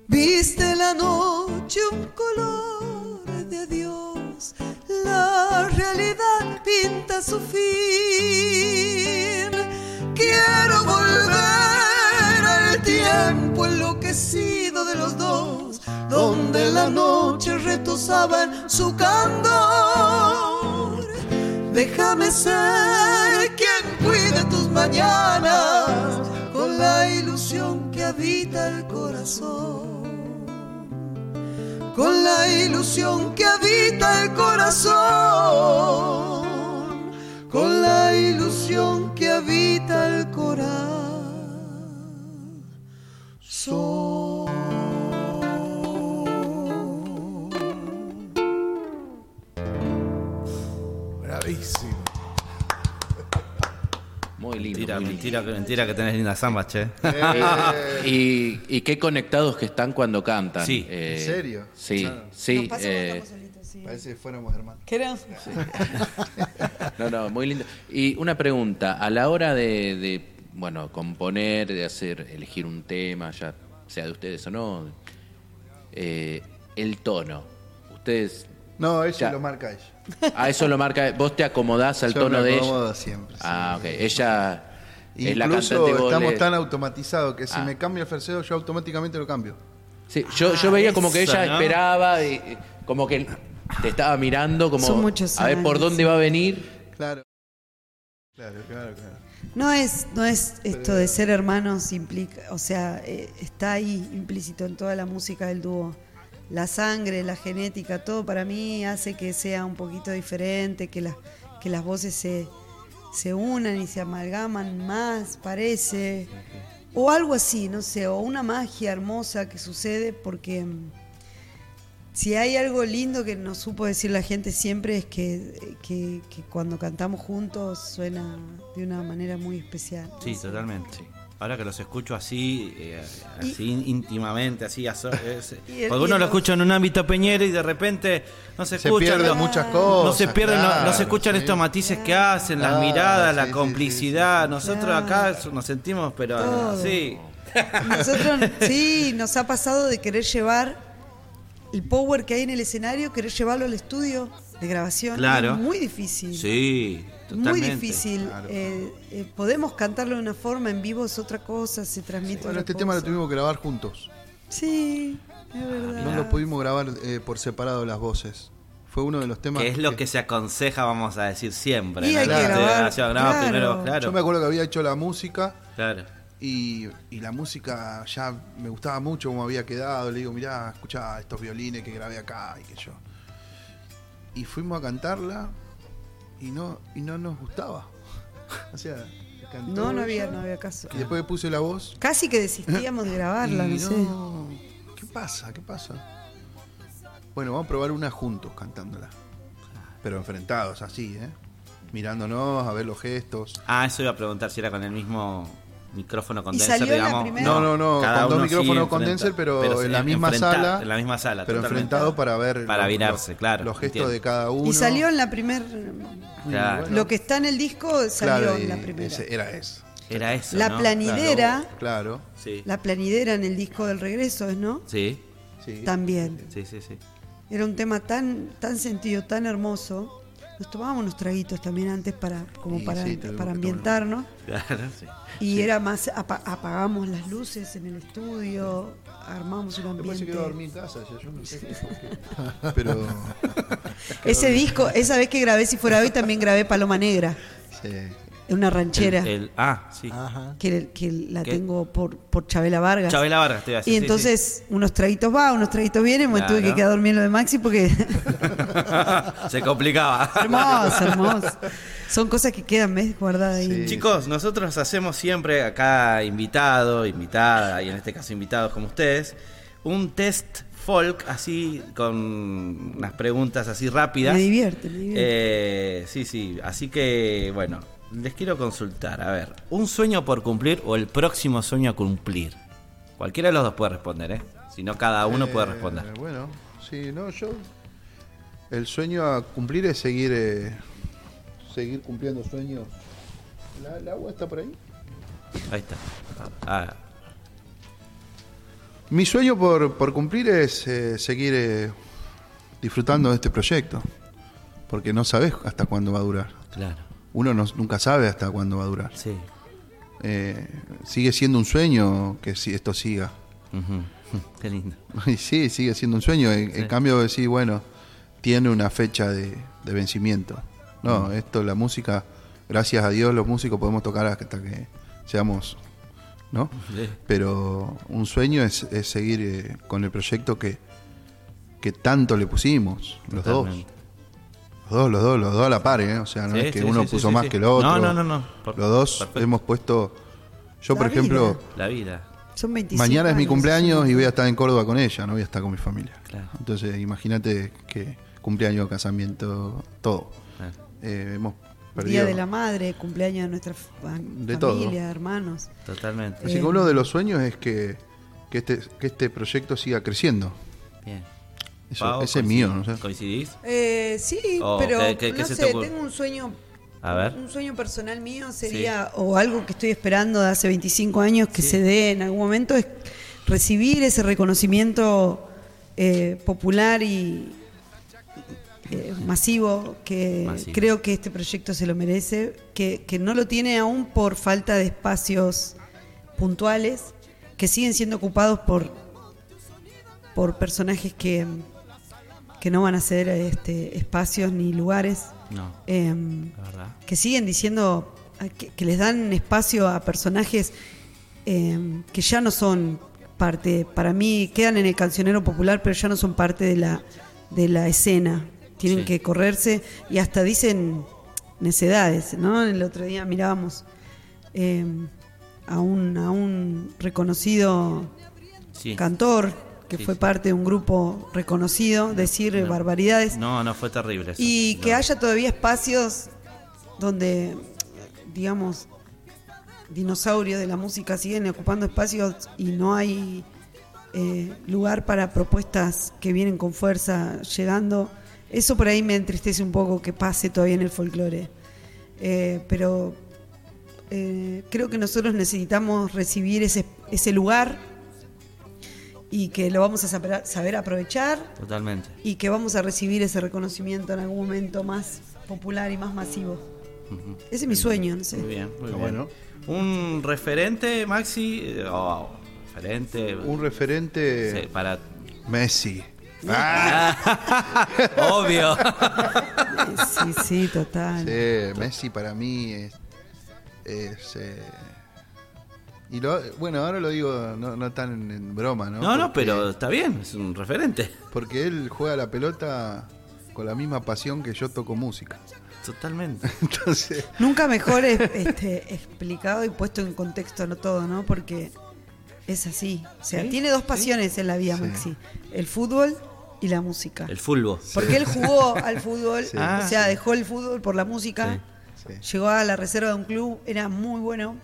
Viste la noche un color de adiós, la realidad pinta su fin. Quiero volver al tiempo enloquecido de los dos, donde la noche retosaba en su candor. Déjame ser quien cuide tus mañanas con la ilusión que habita el corazón con la ilusión que habita el corazón, con la ilusión que habita el corazón. Muy lindo. Mentira, mentira, mentira que tenés linda zambas, che. y, y, qué conectados que están cuando cantan. Sí. Eh, ¿En serio? Sí, sí. Eh, Parece que fuéramos hermanos. ¿Qué no, no, muy lindo. Y una pregunta, a la hora de, bueno, componer, de hacer, elegir un tema, ya sea de ustedes o no, eh, el tono, ustedes... No, eso lo marca ella. Ah, eso lo marca. Vos te acomodás al tono de ella. siempre. Ah, ok. Ella es la cantante. estamos tan automatizados que si ah. me cambio el ferseo, yo automáticamente lo cambio. Sí, yo, yo veía como que ella esperaba, y, como que te estaba mirando como a ver por dónde va a venir. Claro. Claro, claro, claro. No es, no es esto de ser hermanos implica, o sea, eh, está ahí implícito en toda la música del dúo. La sangre, la genética, todo para mí hace que sea un poquito diferente, que, la, que las voces se, se unan y se amalgaman más, parece. O algo así, no sé, o una magia hermosa que sucede porque mm, si hay algo lindo que nos supo decir la gente siempre es que, que, cuando cantamos juntos suena de una manera muy especial. Sí, totalmente. Ahora que los escucho así, eh, así íntimamente, así, porque uno lo escucha en un ámbito peñero y de repente no se, escucha. Se muchas cosas. No se pierden, no, se escuchan estos matices que hacen, las miradas, la complicidad. Nosotros acá nos sentimos, pero así. Nosotros, sí, nos ha pasado de querer llevar el power que hay en el escenario, querer llevarlo al estudio de grabación. Claro. Es muy difícil. Sí, totalmente. Muy difícil. Eh, eh, podemos cantarlo de una forma, en vivo es otra cosa, se transmite. bueno, este tema lo tuvimos que grabar juntos. Sí, es verdad. No lo pudimos grabar eh, por separado las voces. Fue uno de los temas. Que es lo que, se aconseja, vamos a decir siempre. Y hay que grabar, claro. Yo me acuerdo que había hecho la música. Claro y, la música ya me gustaba mucho como había quedado. Le digo, mirá, escuchá estos violines que grabé acá y que yo. Y fuimos a cantarla y no, y no nos gustaba. o sea, no, no había, no había caso. Y después puse la voz. Casi que desistíamos de grabarla, no, sé. ¿Qué pasa? ¿Qué pasa? Bueno, vamos a probar una juntos cantándola. Pero enfrentados, así, ¿eh? Mirándonos, a ver los gestos. Ah, eso iba a preguntar si era con el mismo micrófono condenser, digamos. No, no, no, con dos micrófonos condenser, pero, en la misma sala. En la misma sala, Pero enfrentado para ver. Para virarse, claro. Los gestos de cada uno. Y salió en la primera. Lo que está en el disco salió en la primera. era eso. Era eso. La planidera. Claro. Sí. La planidera en el disco del regreso, ¿no? Sí. sí. También. Sí, sí, sí. Era un tema tan, tan sentido, tan hermoso. Nos tomábamos unos traguitos también antes para, como para, para ambientarnos. Claro, sí. Y era más, apagamos las luces en el estudio, armamos un ambiente. se quedó dormir en casa, yo no sé Pero. Ese disco, esa vez que grabé Si Fuera Hoy, también grabé Paloma Negra. Sí una ranchera. ah, sí. Que, que la tengo por, por Chabela Vargas. Chabela Vargas, estoy así. Y entonces, unos traguitos va, unos traguitos vienen, me tuve que quedar durmiendo de Maxi porque. Se complicaba. hermoso, hermoso. Son cosas que quedan ¿ves? guardadas ahí. Chicos, nosotros hacemos siempre acá invitado, invitada, y en este caso invitados como ustedes, un test folk así con unas preguntas así rápidas. Me divierte, me divierte. Eh, sí, sí, así que bueno, les quiero consultar, a ver, ¿un sueño por cumplir o el próximo sueño a cumplir? Cualquiera de los dos puede responder, ¿eh? Si no, cada uno puede eh, responder. Bueno, sí, no, yo. El sueño a cumplir es seguir eh, seguir cumpliendo sueños. ¿La, agua está por ahí? Ahí está. Ah. Mi sueño por, por cumplir es eh, seguir disfrutando de este proyecto. Porque no sabes hasta cuándo va a durar. Claro uno nunca sabe hasta cuándo va a durar. Sí. Eh, sigue siendo un sueño que si esto siga. Qué lindo. sí, sigue siendo un sueño. En, cambio, decir, bueno, tiene una fecha de, vencimiento. No, esto, la música, gracias a Dios, los músicos podemos tocar hasta que seamos. ¿No? Pero un sueño es, seguir eh, con el proyecto que, que tanto le pusimos, los dos. Los dos, los dos, los dos a la par, ¿eh? O sea, no es que uno puso más que el otro. No, no, no. no. los dos hemos puesto. Yo, por ejemplo. La vida. Son 25 Mañana es mi cumpleaños y voy a estar en Córdoba con ella, no voy a estar con mi familia. Claro. Entonces, imagínate que cumpleaños, casamiento, todo. Eh, hemos perdido. Día de la madre, cumpleaños de nuestra de familia, hermanos. Totalmente. Así que uno de los sueños es que, que, este, que este proyecto siga creciendo. Bien ese es mío, no sé. ¿Coincidís? Eh, sí, pero no sé, tengo un sueño. A ver. Un sueño personal mío sería, o algo que estoy esperando de hace 25 años que se dé en algún momento, es recibir ese reconocimiento eh, popular y eh, masivo que creo que este proyecto se lo merece, que, que no lo tiene aún por falta de espacios puntuales, que siguen siendo ocupados por, por personajes que que no van a ser este, espacios ni lugares. No. Em, que siguen diciendo que, les dan espacio a personajes em, que ya no son parte, para mí quedan en el cancionero popular, pero ya no son parte de la, de la escena. Tienen que correrse y hasta dicen necedades, ¿no? El otro día mirábamos em, a, un, a un reconocido cantor que fue parte de un grupo reconocido, decir barbaridades. No, no, fue terrible. Y que haya todavía espacios donde, digamos, dinosaurios de la música siguen ocupando espacios y no hay eh, lugar para propuestas que vienen con fuerza llegando. Eso por ahí me entristece un poco que pase todavía en el folclore. Eh, pero eh, creo que nosotros necesitamos recibir ese, ese lugar y que lo vamos a saber, aprovechar. Totalmente. Y que vamos a recibir ese reconocimiento en algún momento más popular y más masivo. Ese es mi sueño, no sé. Muy bien, muy bueno. ¿Un referente, Maxi? Oh, referente. Un referente. para. Messi. Ah. Obvio. sí, sí, total. Sí, Messi para mí es. es eh, y bueno, ahora lo digo no, tan en, broma, ¿no? No, no, pero está bien, es un referente. Porque él juega la pelota con la misma pasión que yo toco música. Totalmente. Entonces... Nunca mejor este, explicado y puesto en contexto no todo, ¿no? Porque es así. O sea, tiene dos pasiones en la vida, Maxi. El fútbol y la música. El fútbol. Porque él jugó al fútbol, o sea, dejó el fútbol por la música, llegó a la reserva de un club, era muy bueno,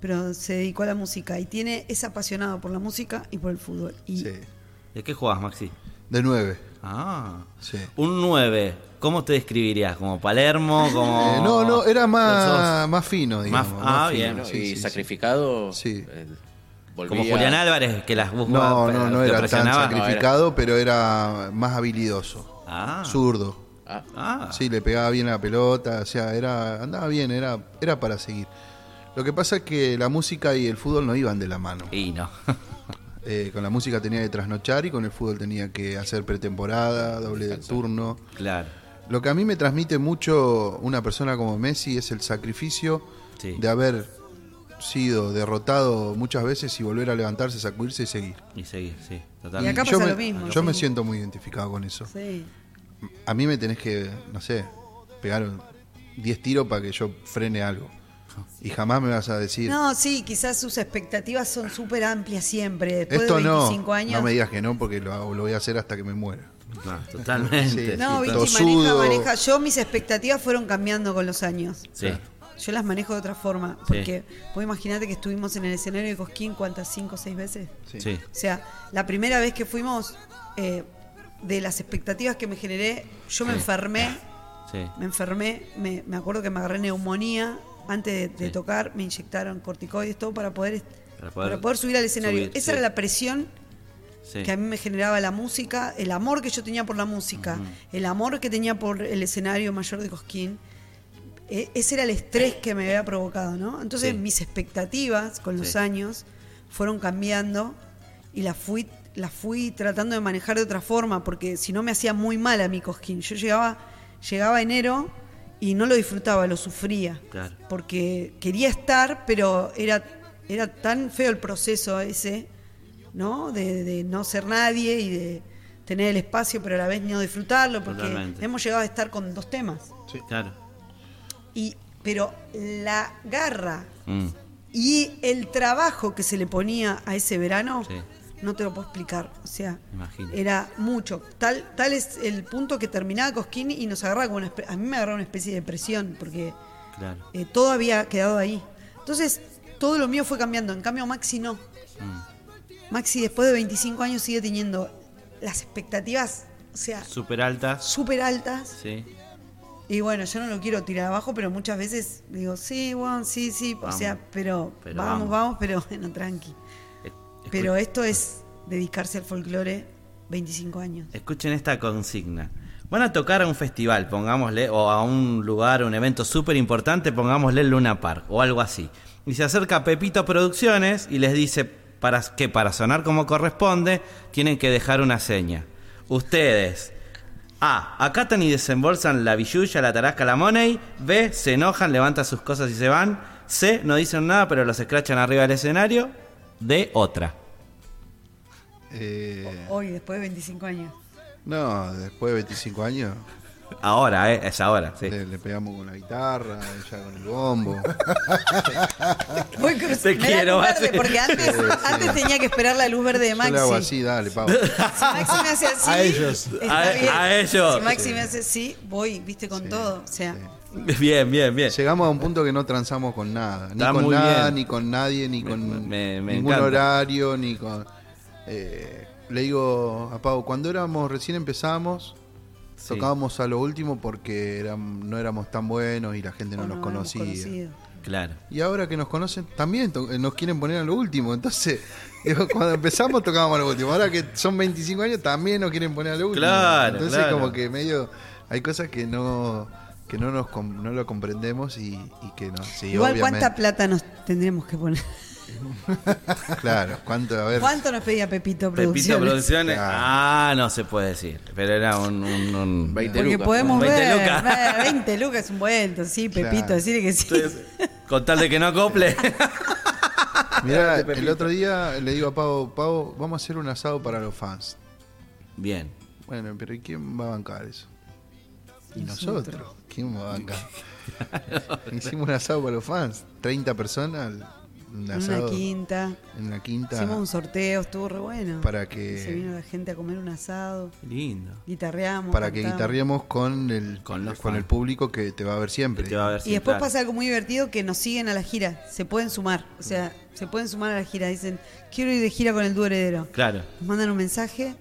pero se dedicó a la música y tiene es apasionado por la música y por el fútbol. Y ¿De qué jugás, Maxi? De nueve. Ah, sí. Un nueve. ¿Cómo te describirías? ¿Como Palermo? Como... Eh, no, no, era más, más fino, digamos. ah, bien. ¿Y sacrificado? Sí. Como Julián Álvarez, que las buscaba. No, no, no era tan sacrificado, pero era más habilidoso. Ah. Zurdo. Ah. ah. Sí, le pegaba bien la pelota, o sea, era andaba bien, era, era para seguir. Lo que pasa es que la música y el fútbol no iban de la mano. Y no. Eh, con la música tenía que trasnochar y con el fútbol tenía que hacer pretemporada, doble de turno. Claro. Lo que a mí me transmite mucho una persona como Messi es el sacrificio de haber sido derrotado muchas veces y volver a levantarse, sacudirse y seguir. Y seguir, sí, totalmente. Y acá pasa yo lo mismo. Yo me siento muy identificado con eso. Sí. A mí me tenés que, no sé, pegar 10 tiros para que yo frene algo. Y jamás me vas a decir. No, sí, quizás sus expectativas son súper amplias siempre. Después Esto de 25 no, años. No me digas que no, porque lo, lo voy a hacer hasta que me muera. totalmente. no, Vicky maneja, maneja. Yo mis expectativas fueron cambiando con los años. Sí. Yo las manejo de otra forma. Porque vos imaginate que estuvimos en el escenario de Cosquín, ¿cuántas? ¿Cinco o seis veces? Sí. O sea, la primera vez que fuimos, eh, de las expectativas que me generé, yo me enfermé. Sí. Me enfermé, me, me acuerdo que me agarré neumonía antes de, tocar me inyectaron corticoides, todo para poder, para poder, subir al escenario. Esa era la presión que a mí me generaba la música, el amor que yo tenía por la música, el amor que tenía por el escenario mayor de Cosquín. E, ese era el estrés que me había provocado, ¿no? Entonces mis expectativas con los años fueron cambiando y las fui, las fui tratando de manejar de otra forma, porque si no me hacía muy mal a mi Cosquín. Yo llegaba, llegaba enero y no lo disfrutaba, lo sufría. Porque quería estar, pero era, era tan feo el proceso ese, ¿no? De, no ser nadie y de tener el espacio, pero a la vez no disfrutarlo, porque hemos llegado a estar con dos temas. Sí, claro. Y, pero la garra mm. y el trabajo que se le ponía a ese verano no te lo puedo explicar. O sea, era mucho. Tal, tal es el punto que terminaba Cosquín y nos agarraba como una A mí me agarraba una especie de presión porque eh, todo había quedado ahí. Entonces, todo lo mío fue cambiando. En cambio, Maxi no. Mm. Maxi, después de 25 años, sigue teniendo las expectativas, o sea. Súper altas. Súper altas. Sí. Y bueno, yo no lo quiero tirar abajo, pero muchas veces digo, sí, bueno, sí, sí. O sea, pero, vamos, vamos, pero bueno, tranqui. Pero esto es dedicarse al folclore 25 años. Escuchen esta consigna. Van a tocar a un festival, pongámosle, o a un lugar, un evento súper importante, pongámosle Luna Park o algo así. Y se acerca Pepito Producciones y les dice para, que para sonar como corresponde tienen que dejar una seña. Ustedes A. Acatan y desembolsan la billulla, la tarasca, la money. B. Se enojan, levantan sus cosas y se van. C. No dicen nada, pero los escrachan arriba del escenario. D. Otra. Eh... Hoy, después de 25 años. No, después de 25 años. Ahora, ¿eh? Es ahora, sí. Le, pegamos con la guitarra, ella con el bombo. Te quiero, verde, Porque antes, antes tenía que esperar la luz verde de Maxi. Yo le hago así, dale, Pau. Si Maxi me hace así. A ellos. A, ellos. Si Maxi me hace así, voy, viste, con todo. O sea. Bien, bien, bien. Llegamos a un punto que no transamos con nada. Ni con nada, ni con nadie, ni con ningún horario, ni con. Eh, le digo a Pau, cuando éramos, recién empezamos, tocábamos a lo último porque no éramos tan buenos y la gente no, nos conocía. Claro. Y ahora que nos conocen, también eh, nos quieren poner a lo último. Entonces, cuando empezamos tocábamos a lo último. Ahora que son 25 años, también nos quieren poner a lo último. Claro, Entonces, como que medio. Hay cosas que no que no nos no lo comprendemos y, que no. Igual, ¿cuánta plata nos tendremos que poner? claro, ¿cuánto, a ver. ¿Cuánto nos pedía Pepito Producciones? Pepito Producciones. Ah, no se puede decir. Pero era un. un, 20 Porque podemos 20 ver. Lucas. 20 lucas es un vuelto, sí, Pepito, decirle que sí. con tal de que no acople. Mira, el otro día le digo a Pau, Pau, vamos a hacer un asado para los fans. Bien. Bueno, pero ¿y quién va a bancar eso? Y nosotros. ¿Quién va a bancar? Hicimos un asado para los fans. 30 personas en una quinta. En la quinta. Hicimos un sorteo, estuvo re bueno. Para que. Se vino la gente a comer un asado. Lindo. Guitarreamos. Para que guitarreemos con el, con, el público que te va a ver siempre. y después pasa algo muy divertido que nos siguen a la gira. Se pueden sumar. O sea, se pueden sumar a la gira. Dicen, quiero ir de gira con el dúo heredero. Claro. Nos mandan un mensaje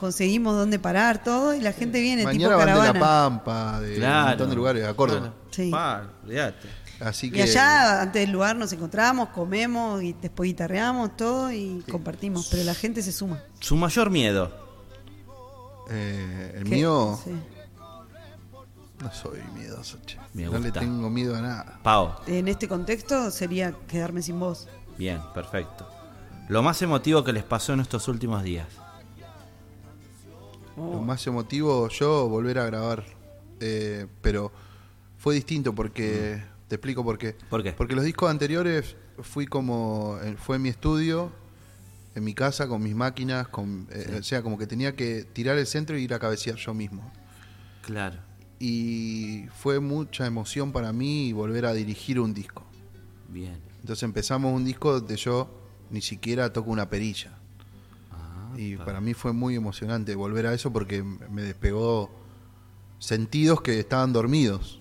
conseguimos dónde parar, todo, y la gente viene Mañana tipo caravana. de La Pampa, de un montón de lugares, a Córdoba. Sí. Y allá, antes del lugar, nos encontramos, comemos y después guitarreamos todo y compartimos. Pero la gente se suma. ¿Su mayor miedo? Eh, el mío. No soy miedoso, che. no le tengo miedo a nada. Pau. En este contexto sería quedarme sin voz. Bien, perfecto. Lo más emotivo que les pasó en estos últimos días. Lo más emotivo, yo volver a grabar. Eh, pero fue distinto porque. Mm. Te explico por qué. ¿Por qué? Porque los discos anteriores fui como. Eh, fue en mi estudio, en mi casa, con mis máquinas, con, eh, o sea, como que tenía que tirar el centro y ir a cabecear yo mismo. Claro. Y fue mucha emoción para mí volver a dirigir un disco. Bien. Entonces empezamos un disco donde yo ni siquiera toco una perilla. Ah, y para mí fue muy emocionante volver a eso porque me despegó sentidos que estaban dormidos.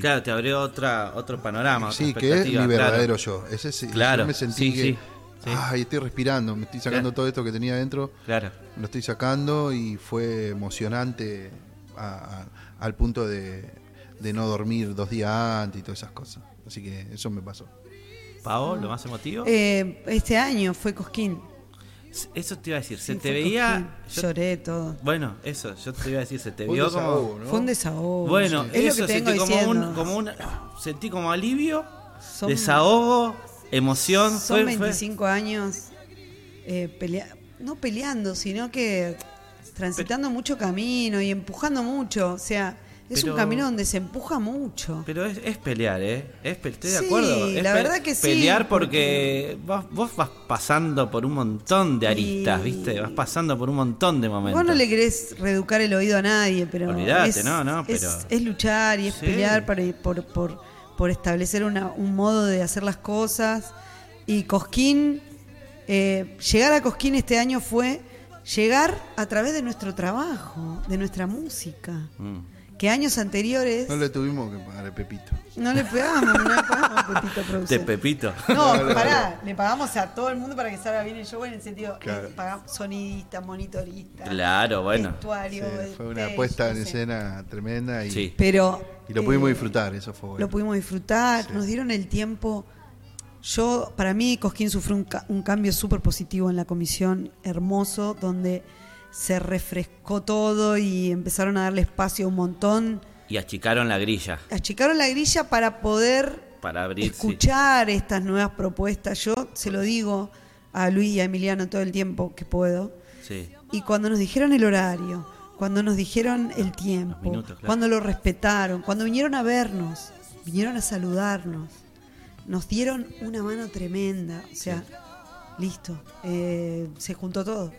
Claro, te abrió otra, otro panorama. Sí, que es mi verdadero yo. Ese sí, claro. Yo me sentí que, Ay, estoy respirando, me estoy sacando todo esto que tenía dentro. Claro. Lo estoy sacando y fue emocionante al punto de, no dormir dos días antes y todas esas cosas. Así que eso me pasó. Pau, lo más emotivo. Eh, este año fue Cosquín. Eso te iba a decir, se te veía. Lloré todo. Bueno, eso, yo te iba a decir, se te vio como. Fue un desahogo. Bueno, eso, sentí como un, como un. Sentí como alivio, desahogo, emoción. Son 25 años eh, pelea, no peleando, sino que transitando mucho camino y empujando mucho. O sea, es un camino donde se empuja mucho. Pero es, pelear, ¿eh? Es, estoy de acuerdo. Es la verdad que sí. Pelear porque, Vos, vas pasando por un montón de aristas, ¿viste? Vas pasando por un montón de momentos. Vos no le querés reeducar el oído a nadie, pero. Olvídate, no, no, pero. Es, luchar y es pelear para, por, por, por establecer un modo de hacer las cosas. Y Cosquín, eh, llegar a Cosquín este año fue llegar a través de nuestro trabajo, de nuestra música. Mm que años anteriores. No le tuvimos que pagar a Pepito. No le pagamos, no le pagamos a Pepito Producción. De Pepito. No, pará, le pagamos a todo el mundo para que salga bien el show en el sentido, claro. pagamos sonidistas, monitoristas. Claro, bueno. Vestuario, fue una apuesta en escena tremenda y, sí. Pero, y lo pudimos eh, disfrutar, eso fue bueno. Lo pudimos disfrutar, nos dieron el tiempo. Yo, para mí, Cosquín sufrió un, un cambio súper positivo en la comisión, hermoso, donde se refrescó todo y empezaron a darle espacio a un montón. Y achicaron la grilla. Achicaron la grilla para poder para abrir, escuchar estas nuevas propuestas. Yo se lo digo a Luis y a Emiliano todo el tiempo que puedo. Sí. Y cuando nos dijeron el horario, cuando nos dijeron el tiempo, cuando lo respetaron, cuando vinieron a vernos, vinieron a saludarnos, nos dieron una mano tremenda, o sea, listo, eh, se juntó todo.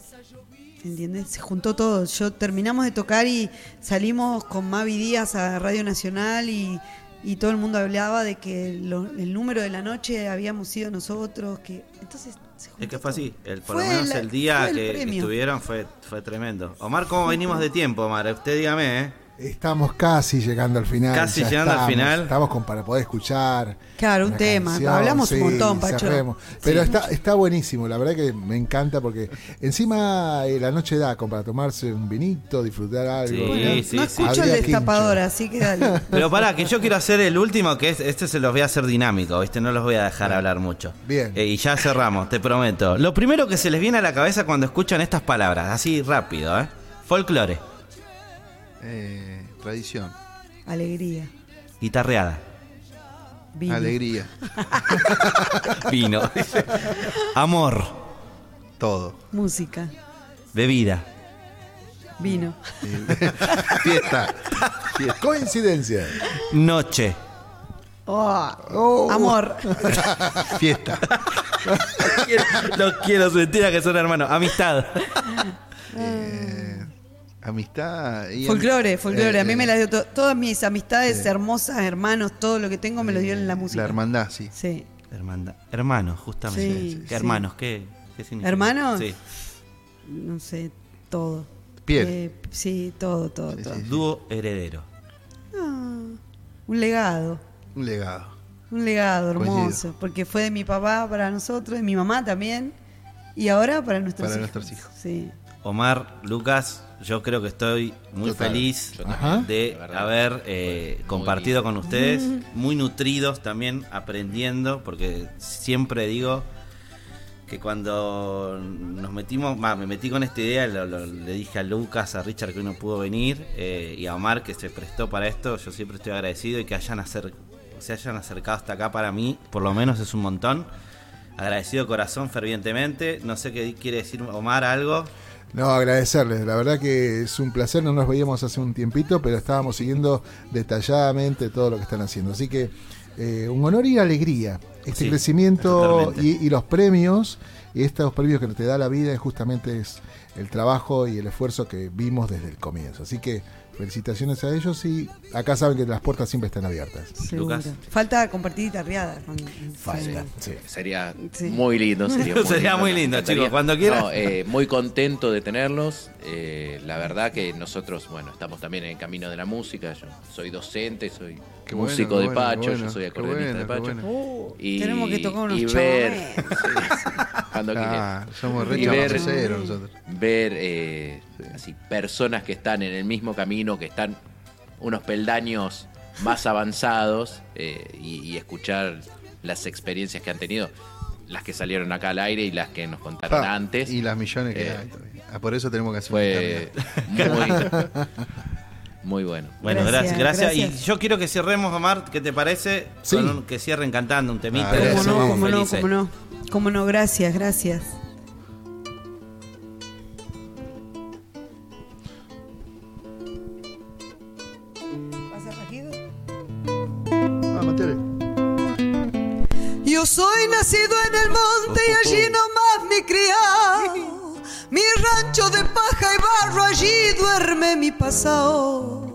¿Entiendes? Se juntó todo. Yo terminamos de tocar y salimos con Mavi Díaz a Radio Nacional y, todo el mundo hablaba de que el número de la noche habíamos sido nosotros, que entonces es que fue así, el, por lo menos el día que, estuvieron fue, fue tremendo. Omar, ¿cómo venimos de tiempo, Omar? Usted dígame, ¿eh? Estamos casi llegando al final. Casi llegando al final. Estamos con para poder escuchar. Claro, un tema. Hablamos un montón, Pacho. Pero está, está buenísimo, la verdad que me encanta porque encima eh, la noche da como para tomarse un vinito, disfrutar algo. Sí, sí, no escucho el destapador, así que dale. Pero pará, que yo quiero hacer el último, que es, este se los voy a hacer dinámico, ¿viste? No los voy a dejar hablar mucho. Bien. Eh, y ya cerramos, te prometo. Lo primero que se les viene a la cabeza cuando escuchan estas palabras, así rápido, ¿eh? Folclore. Eh, tradición. Alegría. Guitarreada. Vino. Alegría. Vino. Amor. Todo. Música. Bebida. Vino. Fiesta. Coincidencia. Noche. Oh. Oh. Amor. Fiesta. Los quiero sentir a que son hermanos. Amistad. Eh, amistad. Y folclore, folclore. a mí me las dio todas mis amistades hermosas, hermanos, todo lo que tengo me lo dio en la música. La hermandad, sí. Sí. Hermandad. Hermanos, justamente. ¿Qué hermanos? ¿Qué, ¿Qué, significa? ¿Hermanos? Sí. No sé, todo. Piel. Eh, sí, todo, todo, todo. Dúo heredero. Ah, un legado. Un legado. Un legado hermoso, porque fue de mi papá para nosotros, de mi mamá también, y ahora para nuestros para hijos. nuestros hijos. Sí. Omar, Lucas, yo creo que estoy muy feliz de haber eh, compartido con ustedes, muy nutridos también, aprendiendo, porque siempre digo que cuando nos metimos, me metí con esta idea, le dije a Lucas, a Richard que hoy no pudo venir, eh, y a Omar que se prestó para esto, yo siempre estoy agradecido y que hayan se hayan acercado hasta acá para mí, por lo menos es un montón. Agradecido corazón fervientemente. No sé qué quiere decir Omar algo. No, agradecerles. La verdad que es un placer. No nos veíamos hace un tiempito, pero estábamos siguiendo detalladamente todo lo que están haciendo. Así que eh, un honor y alegría. Este crecimiento y, los premios, y estos premios que te da la vida, justamente es el trabajo y el esfuerzo que vimos desde el comienzo. Así que felicitaciones a ellos y acá saben que las puertas siempre están abiertas. Lucas. Falta compartir guitarreada. Falta, Sería muy lindo. Sería muy sería lindo, muy lindo chicos, cuando quieran. Eh, muy contento de tenerlos. Eh, la verdad que nosotros, bueno, estamos también en el camino de la música. Yo soy docente, soy músico de Pacho, yo soy acordeonista de Pacho. Uh, y, tenemos que tocar unos y ver, cuando ah, somos re ver, nosotros. ver eh, así, personas que están en el mismo camino, que están unos peldaños más avanzados eh, y, escuchar las experiencias que han tenido, las que salieron acá al aire y las que nos contaron ah, antes. Y las millones que eh, hay ah, por eso tenemos que hacer Fue muy, muy bueno. Bueno, gracias, gracias, Y yo quiero que cerremos, Omar, ¿qué te parece? que cierren cantando un temita. Ah, cómo no, cómo no, cómo no. Cómo no, gracias, gracias. Yo soy nacido en el monte y allí nomás me criado. Mi rancho de paja y barro, allí duerme mi pasado.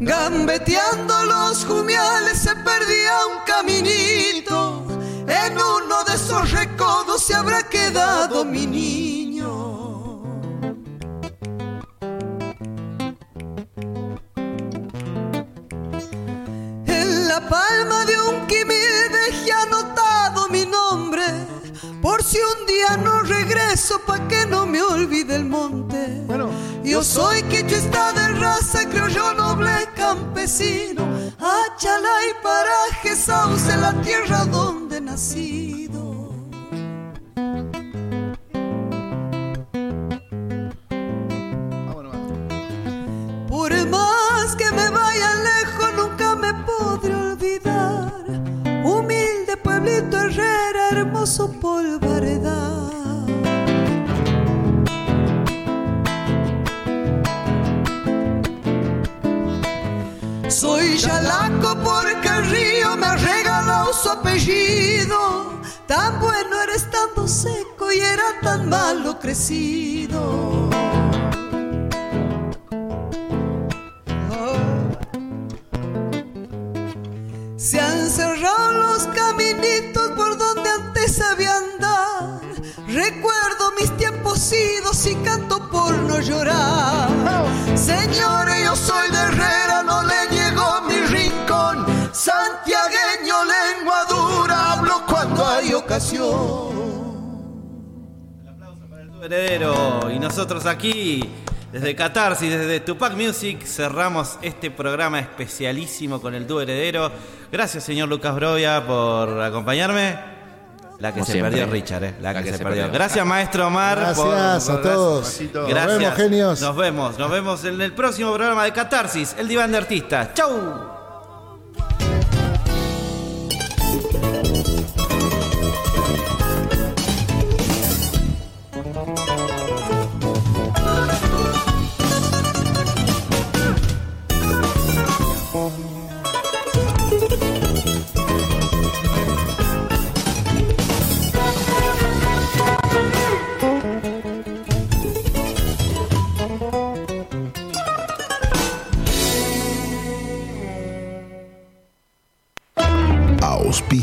Gambeteando los jumiales se perdía un caminito. En uno de esos recodos se habrá quedado mi niño. La palma de un quimil dejé anotado mi nombre. Por si un día no regreso, pa' que no me olvide el monte. Bueno, yo soy está de raza, creo yo noble campesino. Achala y paraje, sauce, la tierra donde nacido. Hermoso polvaredad. Soy Yalaco porque el río me ha regalado su apellido. Tan bueno era estando seco y era tan malo crecido. Se han cerrado los caminitos antes sabía andar. Recuerdo mis tiempos idos y canto por no llorar. Señores, yo soy de Herrera, no le llegó mi rincón. Santiagueño, lengua dura, hablo cuando hay ocasión. El aplauso para el heredero y nosotros aquí desde Catarsis, desde Tupac Music, cerramos este programa especialísimo con el dúo heredero. Gracias, señor Lucas Brovia, por acompañarme. La que se perdió Richard, ¿eh? La, que, se, perdió. Gracias, maestro Omar. Gracias a todos. Gracias. Nos vemos, genios. Nos vemos. Nos vemos en el próximo programa de Catarsis, el diván de artistas. ¡Chau!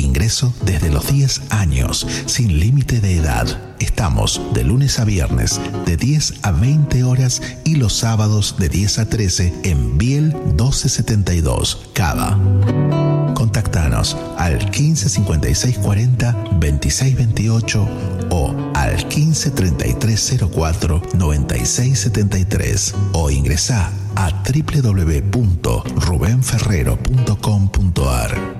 Ingreso desde los 10 años, sin límite de edad. Estamos de lunes a viernes de 10 a 20 horas y los sábados de 10 a 13 en Biel 1272, Cava. Contactanos al 15 56 40 26 28 o al 15 33 04 96 73 o ingresa a www.rubenferrero.com.ar.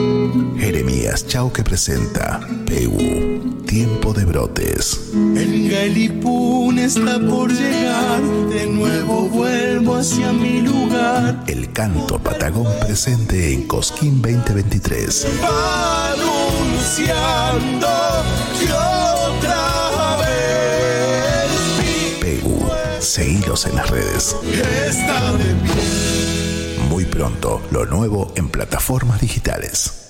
Jeremías Chauque presenta PU, Tiempo de Brotes. El Galipún está por llegar, de nuevo vuelvo hacia mi lugar. El canto patagón presente en Cosquín 2023. Anunciando que otra vez. PU, seguilos en las redes. Está de Muy pronto, lo nuevo en plataformas digitales.